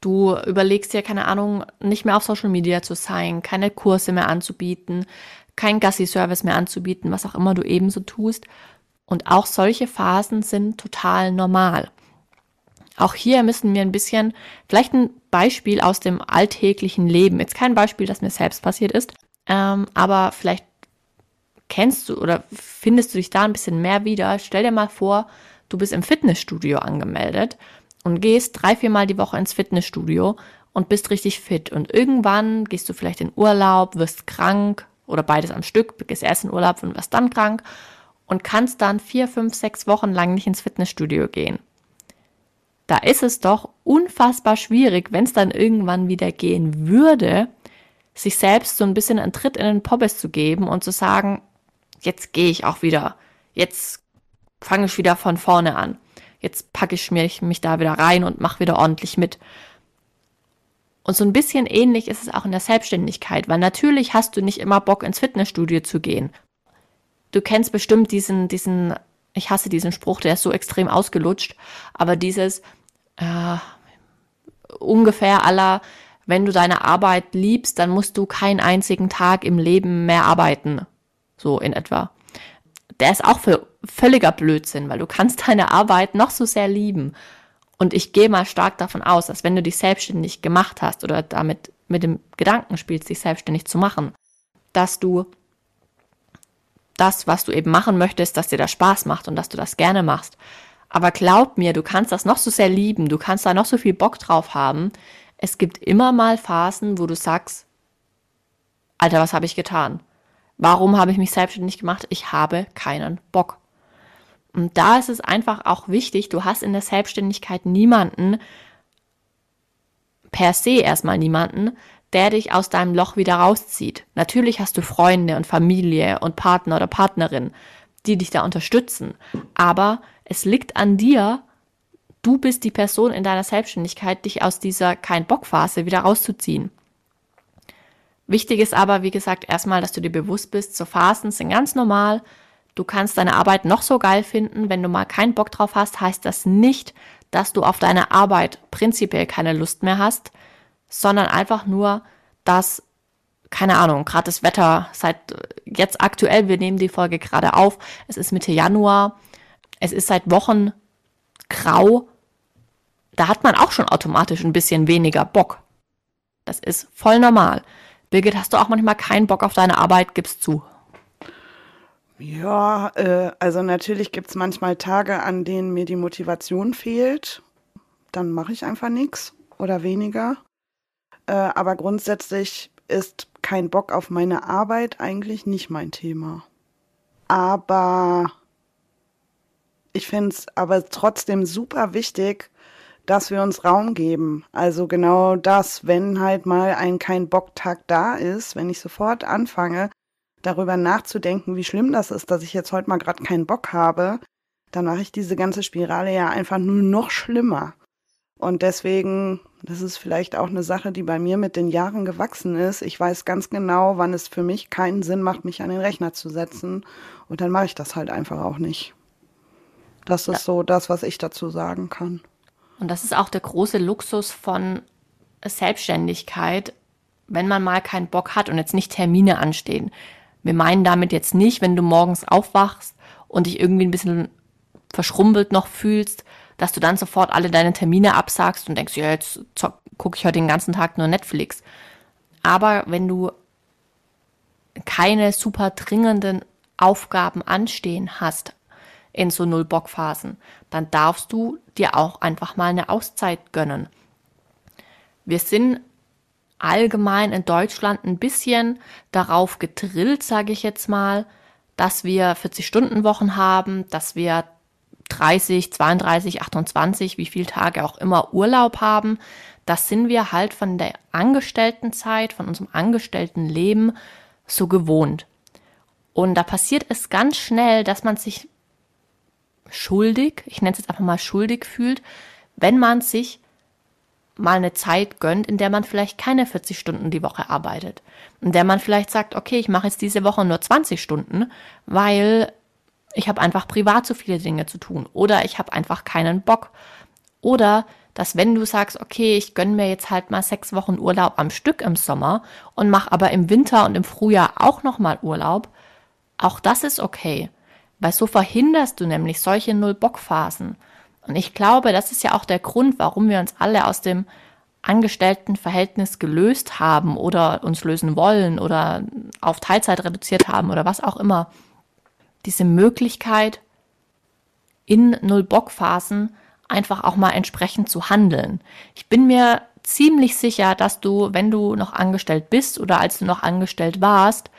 Du überlegst dir, keine Ahnung, nicht mehr auf Social Media zu sein, keine Kurse mehr anzubieten, kein Gassi-Service mehr anzubieten, was auch immer du ebenso tust. Und auch solche Phasen sind total normal. Auch hier müssen wir ein bisschen, vielleicht ein Beispiel aus dem alltäglichen Leben, jetzt kein Beispiel, das mir selbst passiert ist, ähm, aber vielleicht kennst du oder findest du dich da ein bisschen mehr wieder. Stell dir mal vor, du bist im Fitnessstudio angemeldet und gehst drei, viermal die Woche ins Fitnessstudio und bist richtig fit. Und irgendwann gehst du vielleicht in Urlaub, wirst krank oder beides am Stück, gehst erst in Urlaub und wirst dann krank und kannst dann vier, fünf, sechs Wochen lang nicht ins Fitnessstudio gehen. Da ist es doch unfassbar schwierig, wenn es dann irgendwann wieder gehen würde, sich selbst so ein bisschen einen Tritt in den Poppes zu geben und zu sagen, jetzt gehe ich auch wieder, jetzt fange ich wieder von vorne an, jetzt packe ich mich, mich da wieder rein und mache wieder ordentlich mit. Und so ein bisschen ähnlich ist es auch in der Selbstständigkeit, weil natürlich hast du nicht immer Bock ins Fitnessstudio zu gehen. Du kennst bestimmt diesen, diesen, ich hasse diesen Spruch, der ist so extrem ausgelutscht, aber dieses, äh, ungefähr aller, wenn du deine Arbeit liebst, dann musst du keinen einzigen Tag im Leben mehr arbeiten. So in etwa. Der ist auch für völliger Blödsinn, weil du kannst deine Arbeit noch so sehr lieben. Und ich gehe mal stark davon aus, dass wenn du dich selbstständig gemacht hast oder damit mit dem Gedanken spielst, dich selbstständig zu machen, dass du das, was du eben machen möchtest, dass dir das Spaß macht und dass du das gerne machst. Aber glaub mir, du kannst das noch so sehr lieben, du kannst da noch so viel Bock drauf haben. Es gibt immer mal Phasen, wo du sagst, Alter, was habe ich getan? Warum habe ich mich selbstständig gemacht? Ich habe keinen Bock. Und da ist es einfach auch wichtig, du hast in der Selbstständigkeit niemanden, per se erstmal niemanden, der dich aus deinem Loch wieder rauszieht. Natürlich hast du Freunde und Familie und Partner oder Partnerin, die dich da unterstützen. Aber es liegt an dir, du bist die Person in deiner Selbstständigkeit, dich aus dieser Kein-Bock-Phase wieder rauszuziehen. Wichtig ist aber, wie gesagt, erstmal, dass du dir bewusst bist, so Phasen sind ganz normal. Du kannst deine Arbeit noch so geil finden. Wenn du mal keinen Bock drauf hast, heißt das nicht, dass du auf deine Arbeit prinzipiell keine Lust mehr hast, sondern einfach nur, dass, keine Ahnung, gerade das Wetter seit jetzt aktuell, wir nehmen die Folge gerade auf, es ist Mitte Januar, es ist seit Wochen grau, da hat man auch schon automatisch ein bisschen weniger Bock. Das ist voll normal. Birgit, hast du auch manchmal keinen Bock auf deine Arbeit? Gib's zu. Ja, äh, also natürlich gibt es manchmal Tage, an denen mir die Motivation fehlt. Dann mache ich einfach nichts oder weniger. Äh, aber grundsätzlich ist kein Bock auf meine Arbeit eigentlich nicht mein Thema. Aber ich finde es aber trotzdem super wichtig, dass wir uns Raum geben. Also genau das, wenn halt mal ein kein Bocktag da ist, wenn ich sofort anfange, darüber nachzudenken, wie schlimm das ist, dass ich jetzt heute mal gerade keinen Bock habe, dann mache ich diese ganze Spirale ja einfach nur noch schlimmer. Und deswegen, das ist vielleicht auch eine Sache, die bei mir mit den Jahren gewachsen ist. Ich weiß ganz genau, wann es für mich keinen Sinn macht, mich an den Rechner zu setzen. Und dann mache ich das halt einfach auch nicht. Das ist ja. so das, was ich dazu sagen kann. Und das ist auch der große Luxus von Selbstständigkeit, wenn man mal keinen Bock hat und jetzt nicht Termine anstehen. Wir meinen damit jetzt nicht, wenn du morgens aufwachst und dich irgendwie ein bisschen verschrumpelt noch fühlst, dass du dann sofort alle deine Termine absagst und denkst, ja, jetzt gucke ich heute den ganzen Tag nur Netflix. Aber wenn du keine super dringenden Aufgaben anstehen hast, in so Null-Bock-Phasen, dann darfst du dir auch einfach mal eine Auszeit gönnen. Wir sind allgemein in Deutschland ein bisschen darauf gedrillt, sage ich jetzt mal, dass wir 40-Stunden-Wochen haben, dass wir 30, 32, 28, wie viele Tage auch immer Urlaub haben. Das sind wir halt von der Angestelltenzeit, von unserem Angestelltenleben so gewohnt. Und da passiert es ganz schnell, dass man sich schuldig, ich nenne es jetzt einfach mal schuldig fühlt, wenn man sich mal eine Zeit gönnt, in der man vielleicht keine 40 Stunden die Woche arbeitet. In der man vielleicht sagt, okay, ich mache jetzt diese Woche nur 20 Stunden, weil ich habe einfach privat so viele Dinge zu tun oder ich habe einfach keinen Bock. Oder dass wenn du sagst, okay, ich gönne mir jetzt halt mal sechs Wochen Urlaub am Stück im Sommer und mache aber im Winter und im Frühjahr auch nochmal Urlaub, auch das ist okay. Weil so verhinderst du nämlich solche Null-Bock-Phasen. Und ich glaube, das ist ja auch der Grund, warum wir uns alle aus dem Angestelltenverhältnis gelöst haben oder uns lösen wollen oder auf Teilzeit reduziert haben oder was auch immer. Diese Möglichkeit, in Null-Bock-Phasen einfach auch mal entsprechend zu handeln. Ich bin mir ziemlich sicher, dass du, wenn du noch angestellt bist oder als du noch angestellt warst,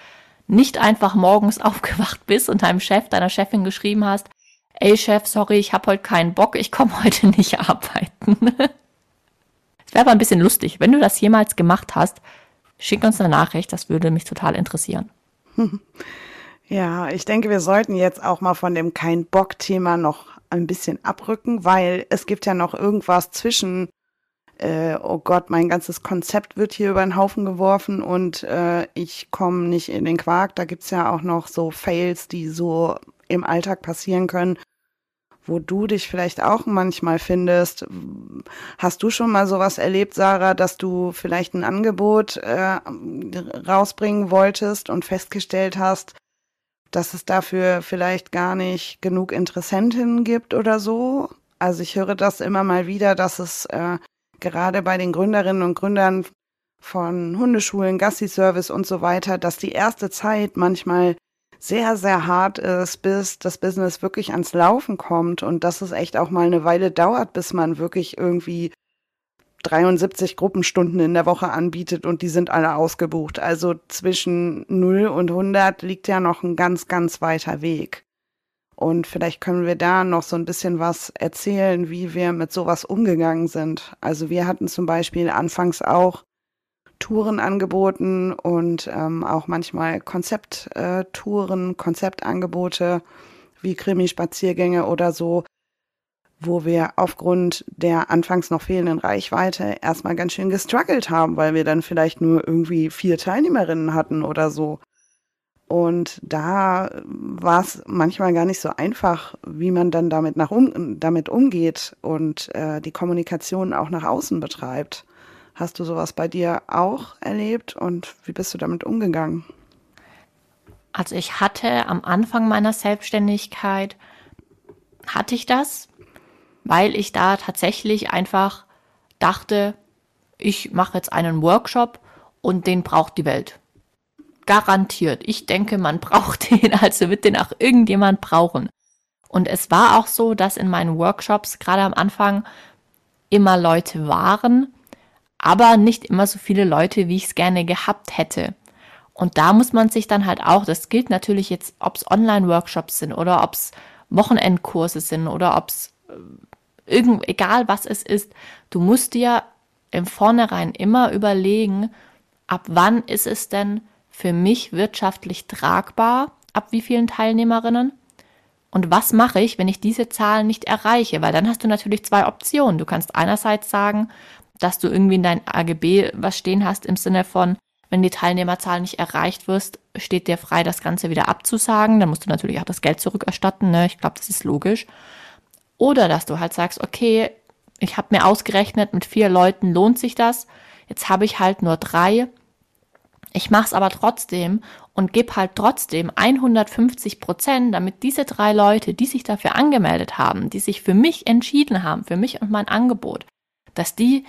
nicht einfach morgens aufgewacht bist und deinem Chef, deiner Chefin geschrieben hast, ey Chef, sorry, ich habe heute keinen Bock, ich komme heute nicht arbeiten. Es wäre aber ein bisschen lustig. Wenn du das jemals gemacht hast, schick uns eine Nachricht, das würde mich total interessieren. Ja, ich denke, wir sollten jetzt auch mal von dem kein Bock-Thema noch ein bisschen abrücken, weil es gibt ja noch irgendwas zwischen äh, oh Gott, mein ganzes Konzept wird hier über den Haufen geworfen und äh, ich komme nicht in den Quark. Da gibt's ja auch noch so Fails, die so im Alltag passieren können, wo du dich vielleicht auch manchmal findest. Hast du schon mal sowas erlebt, Sarah, dass du vielleicht ein Angebot äh, rausbringen wolltest und festgestellt hast, dass es dafür vielleicht gar nicht genug Interessentinnen gibt oder so? Also ich höre das immer mal wieder, dass es äh, gerade bei den Gründerinnen und Gründern von Hundeschulen, Gassi-Service und so weiter, dass die erste Zeit manchmal sehr, sehr hart ist, bis das Business wirklich ans Laufen kommt und dass es echt auch mal eine Weile dauert, bis man wirklich irgendwie 73 Gruppenstunden in der Woche anbietet und die sind alle ausgebucht. Also zwischen 0 und 100 liegt ja noch ein ganz, ganz weiter Weg. Und vielleicht können wir da noch so ein bisschen was erzählen, wie wir mit sowas umgegangen sind. Also wir hatten zum Beispiel anfangs auch Touren angeboten und ähm, auch manchmal Konzepttouren, äh, Konzeptangebote wie Krimi-Spaziergänge oder so, wo wir aufgrund der anfangs noch fehlenden Reichweite erstmal ganz schön gestruggelt haben, weil wir dann vielleicht nur irgendwie vier Teilnehmerinnen hatten oder so. Und da war es manchmal gar nicht so einfach, wie man dann damit, nach um, damit umgeht und äh, die Kommunikation auch nach außen betreibt. Hast du sowas bei dir auch erlebt und wie bist du damit umgegangen? Also ich hatte am Anfang meiner Selbstständigkeit, hatte ich das, weil ich da tatsächlich einfach dachte, ich mache jetzt einen Workshop und den braucht die Welt. Garantiert. Ich denke, man braucht den, also wird den auch irgendjemand brauchen. Und es war auch so, dass in meinen Workshops gerade am Anfang immer Leute waren, aber nicht immer so viele Leute, wie ich es gerne gehabt hätte. Und da muss man sich dann halt auch, das gilt natürlich jetzt, ob es Online-Workshops sind oder ob es Wochenendkurse sind oder ob es äh, irgend, egal was es ist, du musst dir im Vornherein immer überlegen, ab wann ist es denn für mich wirtschaftlich tragbar, ab wie vielen Teilnehmerinnen? Und was mache ich, wenn ich diese Zahlen nicht erreiche? Weil dann hast du natürlich zwei Optionen. Du kannst einerseits sagen, dass du irgendwie in dein AGB was stehen hast im Sinne von, wenn die Teilnehmerzahl nicht erreicht wirst, steht dir frei, das Ganze wieder abzusagen. Dann musst du natürlich auch das Geld zurückerstatten. Ne? Ich glaube, das ist logisch. Oder dass du halt sagst, okay, ich habe mir ausgerechnet, mit vier Leuten lohnt sich das. Jetzt habe ich halt nur drei. Ich mache es aber trotzdem und gebe halt trotzdem 150 Prozent, damit diese drei Leute, die sich dafür angemeldet haben, die sich für mich entschieden haben, für mich und mein Angebot, dass die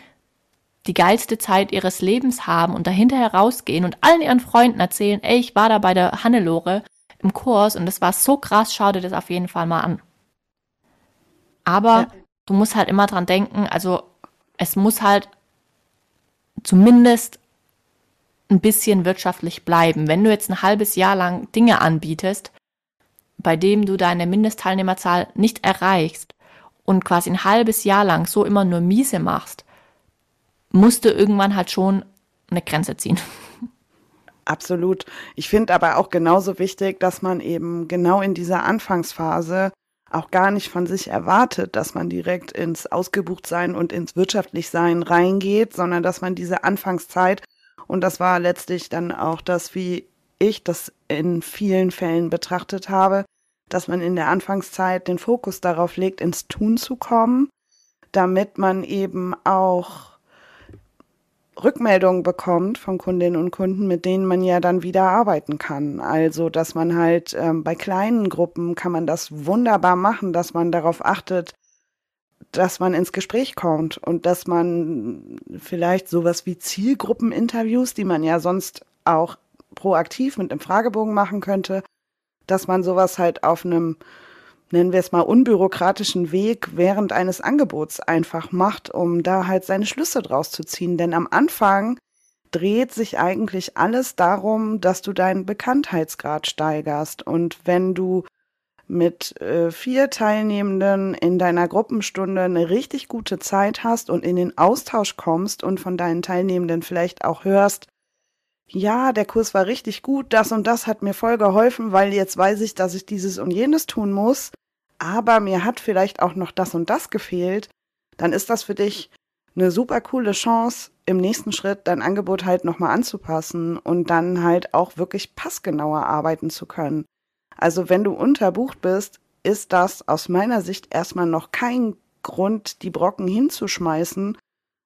die geilste Zeit ihres Lebens haben und dahinter herausgehen und allen ihren Freunden erzählen, ey, ich war da bei der Hannelore im Kurs und es war so krass, schau dir das auf jeden Fall mal an. Aber ja. du musst halt immer dran denken, also es muss halt zumindest ein bisschen wirtschaftlich bleiben. Wenn du jetzt ein halbes Jahr lang Dinge anbietest, bei dem du deine Mindestteilnehmerzahl nicht erreichst und quasi ein halbes Jahr lang so immer nur miese machst, musste irgendwann halt schon eine Grenze ziehen. Absolut. Ich finde aber auch genauso wichtig, dass man eben genau in dieser Anfangsphase auch gar nicht von sich erwartet, dass man direkt ins Ausgebuchtsein und ins Wirtschaftlichsein reingeht, sondern dass man diese Anfangszeit, und das war letztlich dann auch das, wie ich das in vielen Fällen betrachtet habe, dass man in der Anfangszeit den Fokus darauf legt, ins Tun zu kommen, damit man eben auch Rückmeldungen bekommt von Kundinnen und Kunden, mit denen man ja dann wieder arbeiten kann. Also, dass man halt ähm, bei kleinen Gruppen kann man das wunderbar machen, dass man darauf achtet, dass man ins Gespräch kommt und dass man vielleicht sowas wie Zielgruppeninterviews, die man ja sonst auch proaktiv mit einem Fragebogen machen könnte, dass man sowas halt auf einem nennen wir es mal, unbürokratischen Weg während eines Angebots einfach macht, um da halt seine Schlüsse draus zu ziehen. Denn am Anfang dreht sich eigentlich alles darum, dass du deinen Bekanntheitsgrad steigerst. Und wenn du mit äh, vier Teilnehmenden in deiner Gruppenstunde eine richtig gute Zeit hast und in den Austausch kommst und von deinen Teilnehmenden vielleicht auch hörst, ja, der Kurs war richtig gut, das und das hat mir voll geholfen, weil jetzt weiß ich, dass ich dieses und jenes tun muss, aber mir hat vielleicht auch noch das und das gefehlt, dann ist das für dich eine super coole Chance, im nächsten Schritt dein Angebot halt nochmal anzupassen und dann halt auch wirklich passgenauer arbeiten zu können. Also wenn du unterbucht bist, ist das aus meiner Sicht erstmal noch kein Grund, die Brocken hinzuschmeißen,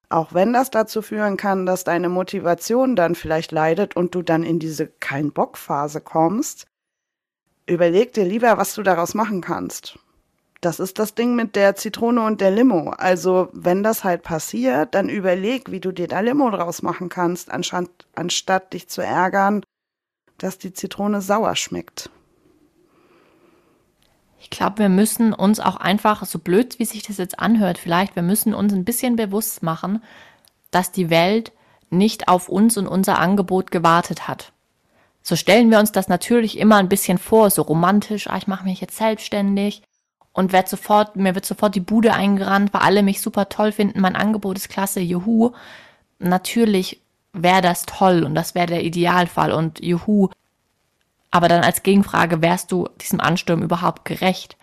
auch wenn das dazu führen kann, dass deine Motivation dann vielleicht leidet und du dann in diese Kein-Bock-Phase kommst. Überleg dir lieber, was du daraus machen kannst. Das ist das Ding mit der Zitrone und der Limo. Also, wenn das halt passiert, dann überleg, wie du dir da Limo draus machen kannst, anstatt, anstatt dich zu ärgern, dass die Zitrone sauer schmeckt. Ich glaube, wir müssen uns auch einfach, so blöd wie sich das jetzt anhört, vielleicht, wir müssen uns ein bisschen bewusst machen, dass die Welt nicht auf uns und unser Angebot gewartet hat. So stellen wir uns das natürlich immer ein bisschen vor, so romantisch, ah, ich mache mich jetzt selbstständig und werd sofort, mir wird sofort die Bude eingerannt, weil alle mich super toll finden, mein Angebot ist klasse, juhu. Natürlich wäre das toll und das wäre der Idealfall und juhu. Aber dann als Gegenfrage, wärst du diesem Ansturm überhaupt gerecht?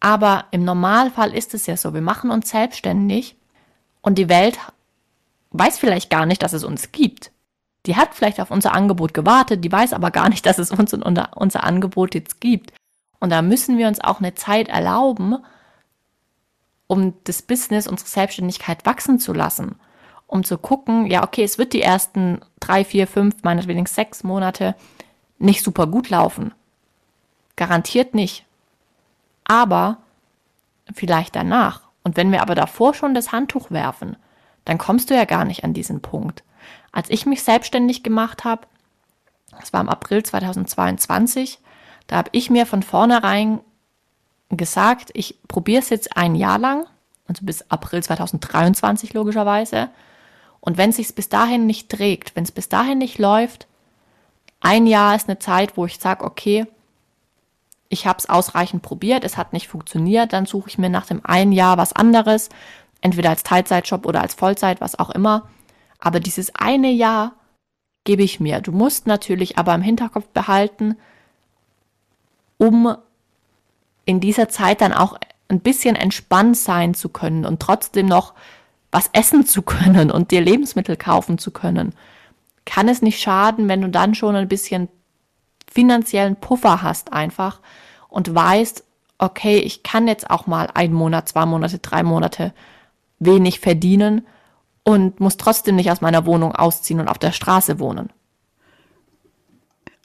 Aber im Normalfall ist es ja so, wir machen uns selbstständig und die Welt weiß vielleicht gar nicht, dass es uns gibt. Die hat vielleicht auf unser Angebot gewartet, die weiß aber gar nicht, dass es uns und unser Angebot jetzt gibt. Und da müssen wir uns auch eine Zeit erlauben, um das Business, unsere Selbstständigkeit wachsen zu lassen. Um zu gucken, ja, okay, es wird die ersten drei, vier, fünf, meinetwegen sechs Monate nicht super gut laufen. Garantiert nicht. Aber vielleicht danach. Und wenn wir aber davor schon das Handtuch werfen, dann kommst du ja gar nicht an diesen Punkt. Als ich mich selbstständig gemacht habe, das war im April 2022, da habe ich mir von vornherein gesagt, ich probiere es jetzt ein Jahr lang, also bis April 2023 logischerweise. Und wenn es sich bis dahin nicht trägt, wenn es bis dahin nicht läuft, ein Jahr ist eine Zeit, wo ich sage, okay, ich habe es ausreichend probiert, es hat nicht funktioniert, dann suche ich mir nach dem einen Jahr was anderes, entweder als Teilzeitjob oder als Vollzeit, was auch immer. Aber dieses eine Jahr gebe ich mir. Du musst natürlich aber im Hinterkopf behalten, um in dieser Zeit dann auch ein bisschen entspannt sein zu können und trotzdem noch was essen zu können und dir Lebensmittel kaufen zu können, kann es nicht schaden, wenn du dann schon ein bisschen finanziellen Puffer hast einfach und weißt, okay, ich kann jetzt auch mal einen Monat, zwei Monate, drei Monate wenig verdienen und muss trotzdem nicht aus meiner Wohnung ausziehen und auf der Straße wohnen.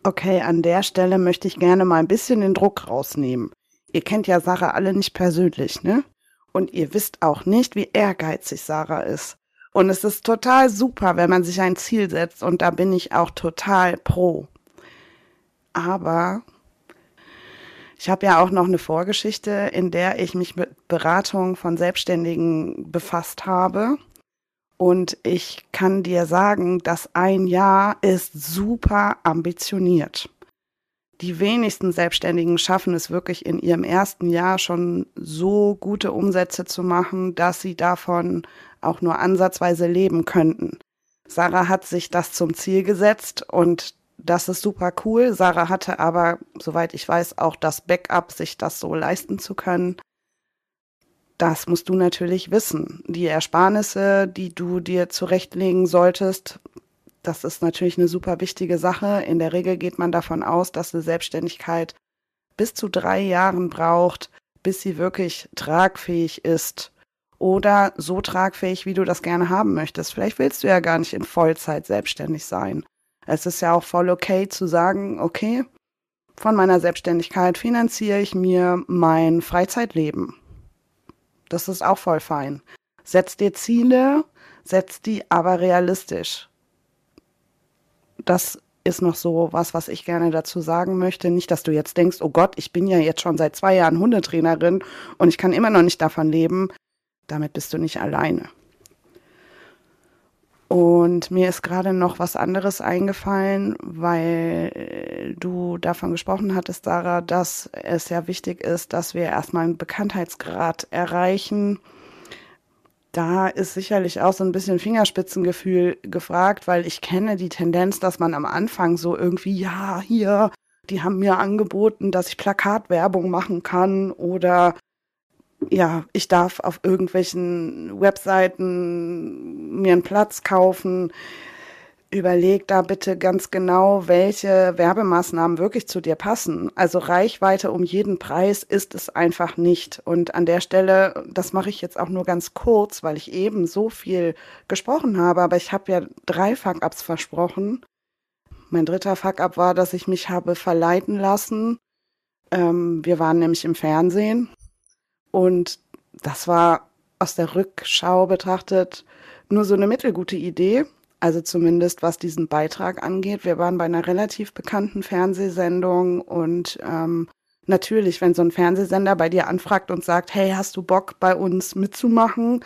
Okay, an der Stelle möchte ich gerne mal ein bisschen den Druck rausnehmen. Ihr kennt ja Sarah alle nicht persönlich, ne? Und ihr wisst auch nicht, wie ehrgeizig Sarah ist. Und es ist total super, wenn man sich ein Ziel setzt und da bin ich auch total pro. Aber ich habe ja auch noch eine Vorgeschichte, in der ich mich mit Beratung von Selbstständigen befasst habe. Und ich kann dir sagen, dass ein Jahr ist super ambitioniert. Die wenigsten Selbstständigen schaffen es wirklich in ihrem ersten Jahr schon so gute Umsätze zu machen, dass sie davon auch nur ansatzweise leben könnten. Sarah hat sich das zum Ziel gesetzt und das ist super cool. Sarah hatte aber, soweit ich weiß, auch das Backup, sich das so leisten zu können. Das musst du natürlich wissen. Die Ersparnisse, die du dir zurechtlegen solltest, das ist natürlich eine super wichtige Sache. In der Regel geht man davon aus, dass eine Selbstständigkeit bis zu drei Jahren braucht, bis sie wirklich tragfähig ist oder so tragfähig, wie du das gerne haben möchtest. Vielleicht willst du ja gar nicht in Vollzeit selbstständig sein. Es ist ja auch voll okay zu sagen, okay, von meiner Selbstständigkeit finanziere ich mir mein Freizeitleben. Das ist auch voll fein. Setz dir Ziele, setz die aber realistisch. Das ist noch so was, was ich gerne dazu sagen möchte. Nicht, dass du jetzt denkst, oh Gott, ich bin ja jetzt schon seit zwei Jahren Hundetrainerin und ich kann immer noch nicht davon leben. Damit bist du nicht alleine. Und mir ist gerade noch was anderes eingefallen, weil du davon gesprochen hattest, Sarah, dass es ja wichtig ist, dass wir erstmal einen Bekanntheitsgrad erreichen. Da ist sicherlich auch so ein bisschen Fingerspitzengefühl gefragt, weil ich kenne die Tendenz, dass man am Anfang so irgendwie, ja, hier, die haben mir angeboten, dass ich Plakatwerbung machen kann oder ja, ich darf auf irgendwelchen Webseiten mir einen Platz kaufen. Überleg da bitte ganz genau, welche Werbemaßnahmen wirklich zu dir passen. Also Reichweite um jeden Preis ist es einfach nicht. Und an der Stelle, das mache ich jetzt auch nur ganz kurz, weil ich eben so viel gesprochen habe, aber ich habe ja drei Fuck-ups versprochen. Mein dritter Fuck-up war, dass ich mich habe verleiten lassen. Ähm, wir waren nämlich im Fernsehen und das war aus der Rückschau betrachtet nur so eine mittelgute Idee also zumindest was diesen Beitrag angeht. Wir waren bei einer relativ bekannten Fernsehsendung und ähm, natürlich, wenn so ein Fernsehsender bei dir anfragt und sagt, hey, hast du Bock bei uns mitzumachen?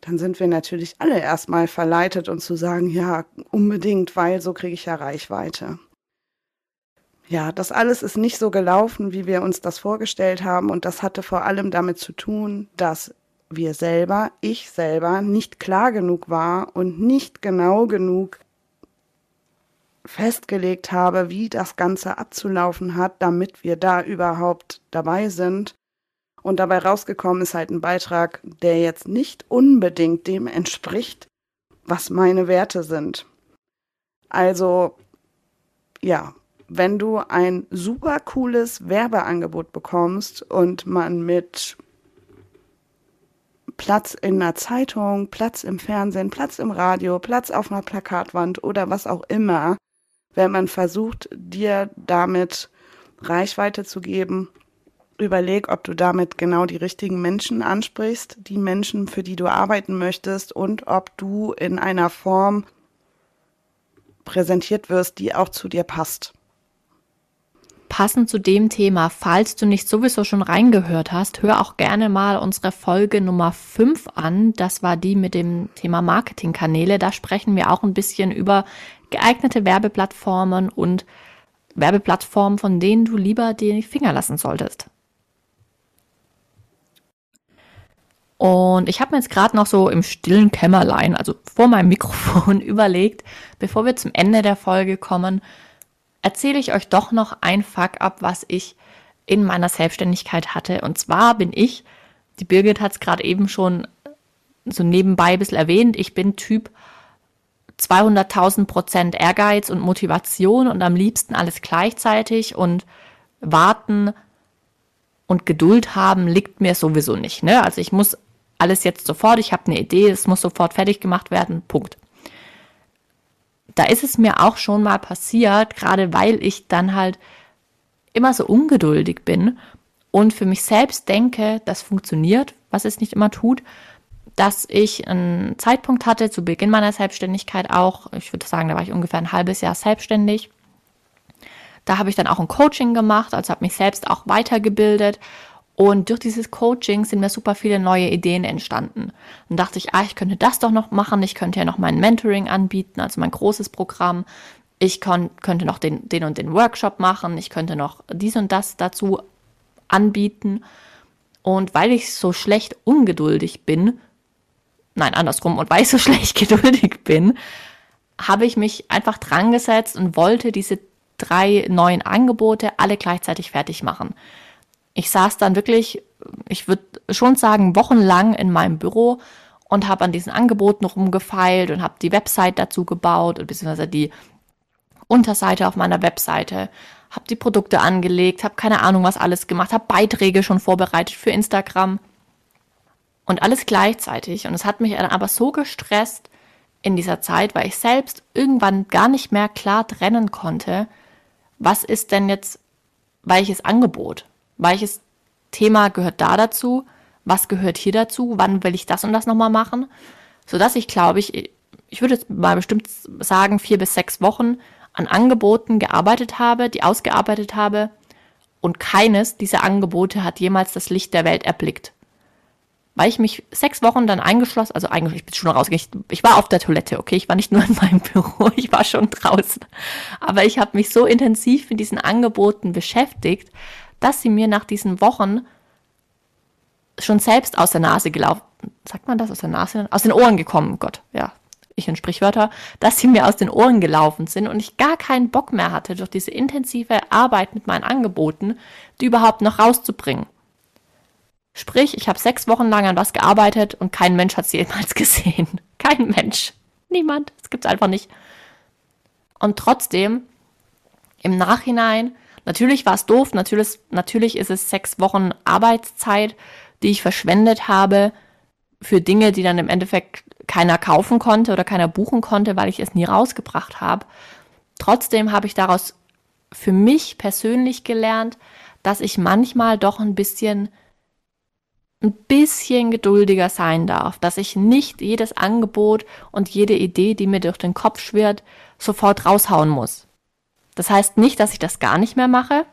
Dann sind wir natürlich alle erstmal verleitet und zu sagen, ja, unbedingt, weil so kriege ich ja Reichweite. Ja, das alles ist nicht so gelaufen, wie wir uns das vorgestellt haben und das hatte vor allem damit zu tun, dass wir selber, ich selber, nicht klar genug war und nicht genau genug festgelegt habe, wie das Ganze abzulaufen hat, damit wir da überhaupt dabei sind. Und dabei rausgekommen ist halt ein Beitrag, der jetzt nicht unbedingt dem entspricht, was meine Werte sind. Also, ja, wenn du ein super cooles Werbeangebot bekommst und man mit Platz in einer Zeitung, Platz im Fernsehen, Platz im Radio, Platz auf einer Plakatwand oder was auch immer, wenn man versucht, dir damit Reichweite zu geben, überleg, ob du damit genau die richtigen Menschen ansprichst, die Menschen, für die du arbeiten möchtest und ob du in einer Form präsentiert wirst, die auch zu dir passt. Passend zu dem Thema, falls du nicht sowieso schon reingehört hast, hör auch gerne mal unsere Folge Nummer 5 an. Das war die mit dem Thema Marketingkanäle. Da sprechen wir auch ein bisschen über geeignete Werbeplattformen und Werbeplattformen, von denen du lieber die Finger lassen solltest. Und ich habe mir jetzt gerade noch so im stillen Kämmerlein, also vor meinem Mikrofon, überlegt, bevor wir zum Ende der Folge kommen, erzähle ich euch doch noch ein Fuck-up, was ich in meiner Selbstständigkeit hatte. Und zwar bin ich, die Birgit hat es gerade eben schon so nebenbei ein bisschen erwähnt, ich bin Typ 200.000 Prozent Ehrgeiz und Motivation und am liebsten alles gleichzeitig und warten und Geduld haben liegt mir sowieso nicht. Ne? Also ich muss alles jetzt sofort, ich habe eine Idee, es muss sofort fertig gemacht werden, Punkt da ist es mir auch schon mal passiert, gerade weil ich dann halt immer so ungeduldig bin und für mich selbst denke, das funktioniert, was es nicht immer tut, dass ich einen Zeitpunkt hatte, zu Beginn meiner Selbstständigkeit auch, ich würde sagen, da war ich ungefähr ein halbes Jahr selbstständig. Da habe ich dann auch ein Coaching gemacht, also habe mich selbst auch weitergebildet und durch dieses Coaching sind mir super viele neue Ideen entstanden. Dann dachte ich, ah, ich könnte das doch noch machen. Ich könnte ja noch mein Mentoring anbieten, also mein großes Programm. Ich könnte noch den, den und den Workshop machen. Ich könnte noch dies und das dazu anbieten. Und weil ich so schlecht ungeduldig bin, nein, andersrum, und weil ich so schlecht geduldig bin, habe ich mich einfach dran gesetzt und wollte diese drei neuen Angebote alle gleichzeitig fertig machen. Ich saß dann wirklich, ich würde schon sagen, wochenlang in meinem Büro und habe an diesen Angeboten rumgefeilt und habe die Website dazu gebaut, beziehungsweise die Unterseite auf meiner Webseite, habe die Produkte angelegt, habe keine Ahnung was alles gemacht, habe Beiträge schon vorbereitet für Instagram und alles gleichzeitig. Und es hat mich dann aber so gestresst in dieser Zeit, weil ich selbst irgendwann gar nicht mehr klar trennen konnte, was ist denn jetzt welches Angebot? Welches Thema gehört da dazu? Was gehört hier dazu? Wann will ich das und das nochmal machen? Sodass ich, glaube ich, ich würde jetzt mal bestimmt sagen, vier bis sechs Wochen an Angeboten gearbeitet habe, die ausgearbeitet habe und keines dieser Angebote hat jemals das Licht der Welt erblickt. Weil ich mich sechs Wochen dann eingeschlossen, also eigentlich, ich bin schon rausgegangen, ich, ich war auf der Toilette, okay, ich war nicht nur in meinem Büro, ich war schon draußen. Aber ich habe mich so intensiv mit diesen Angeboten beschäftigt, dass sie mir nach diesen Wochen schon selbst aus der Nase gelaufen, sagt man das aus der Nase? Aus den Ohren gekommen, Gott, ja, ich in Sprichwörter, dass sie mir aus den Ohren gelaufen sind und ich gar keinen Bock mehr hatte, durch diese intensive Arbeit mit meinen Angeboten, die überhaupt noch rauszubringen. Sprich, ich habe sechs Wochen lang an was gearbeitet und kein Mensch hat sie jemals gesehen. Kein Mensch. Niemand. Das gibt's einfach nicht. Und trotzdem, im Nachhinein, natürlich war es doof, natürlich, natürlich ist es sechs Wochen Arbeitszeit, die ich verschwendet habe für Dinge, die dann im Endeffekt keiner kaufen konnte oder keiner buchen konnte, weil ich es nie rausgebracht habe. Trotzdem habe ich daraus für mich persönlich gelernt, dass ich manchmal doch ein bisschen ein bisschen geduldiger sein darf, dass ich nicht jedes Angebot und jede Idee, die mir durch den Kopf schwirrt, sofort raushauen muss. Das heißt nicht, dass ich das gar nicht mehr mache.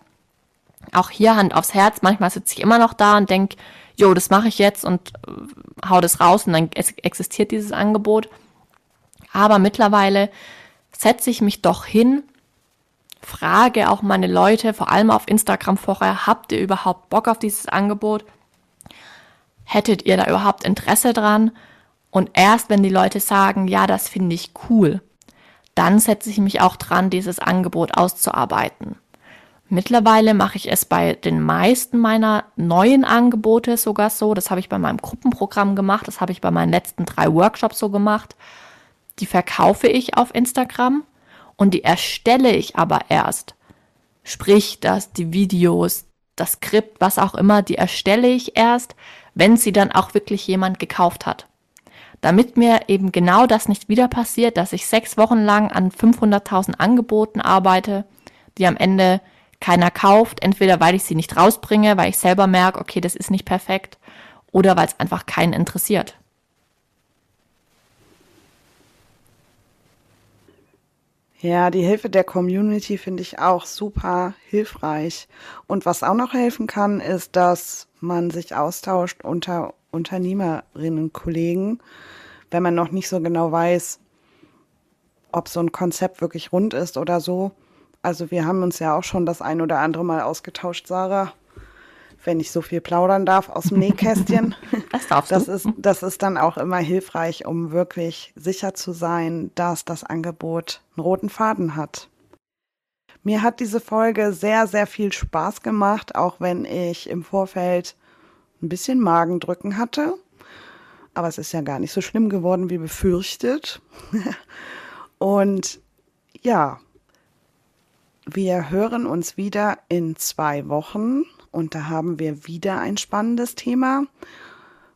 Auch hier Hand aufs Herz, manchmal sitze ich immer noch da und denke, jo, das mache ich jetzt und äh, hau das raus und dann existiert dieses Angebot. Aber mittlerweile setze ich mich doch hin, frage auch meine Leute, vor allem auf Instagram vorher, habt ihr überhaupt Bock auf dieses Angebot? Hättet ihr da überhaupt Interesse dran? Und erst wenn die Leute sagen, ja, das finde ich cool, dann setze ich mich auch dran, dieses Angebot auszuarbeiten. Mittlerweile mache ich es bei den meisten meiner neuen Angebote sogar so. Das habe ich bei meinem Gruppenprogramm gemacht. Das habe ich bei meinen letzten drei Workshops so gemacht. Die verkaufe ich auf Instagram und die erstelle ich aber erst. Sprich, dass die Videos, das Skript, was auch immer, die erstelle ich erst, wenn sie dann auch wirklich jemand gekauft hat. Damit mir eben genau das nicht wieder passiert, dass ich sechs Wochen lang an 500.000 Angeboten arbeite, die am Ende keiner kauft, entweder weil ich sie nicht rausbringe, weil ich selber merke, okay, das ist nicht perfekt, oder weil es einfach keinen interessiert. Ja, die Hilfe der Community finde ich auch super hilfreich. Und was auch noch helfen kann, ist, dass man sich austauscht unter Unternehmerinnen, Kollegen, wenn man noch nicht so genau weiß, ob so ein Konzept wirklich rund ist oder so. Also wir haben uns ja auch schon das ein oder andere Mal ausgetauscht, Sarah. Wenn ich so viel plaudern darf aus dem Nähkästchen. Das darfst das du. Ist, das ist dann auch immer hilfreich, um wirklich sicher zu sein, dass das Angebot einen roten Faden hat. Mir hat diese Folge sehr, sehr viel Spaß gemacht, auch wenn ich im Vorfeld ein bisschen Magendrücken hatte. Aber es ist ja gar nicht so schlimm geworden wie befürchtet. Und ja, wir hören uns wieder in zwei Wochen und da haben wir wieder ein spannendes Thema.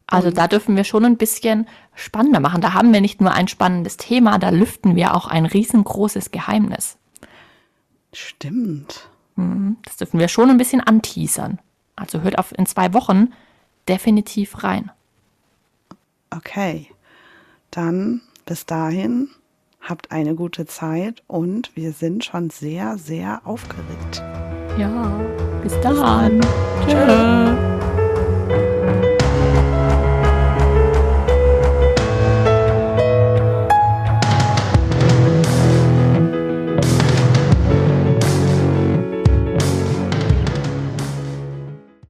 Also da dürfen wir schon ein bisschen spannender machen. Da haben wir nicht nur ein spannendes Thema, da lüften wir auch ein riesengroßes Geheimnis. Stimmt. Mhm. Das dürfen wir schon ein bisschen anteasern. Also hört auf in zwei Wochen definitiv rein. Okay, dann bis dahin Habt eine gute Zeit und wir sind schon sehr, sehr aufgeregt. Ja, bis dann. Tschüss.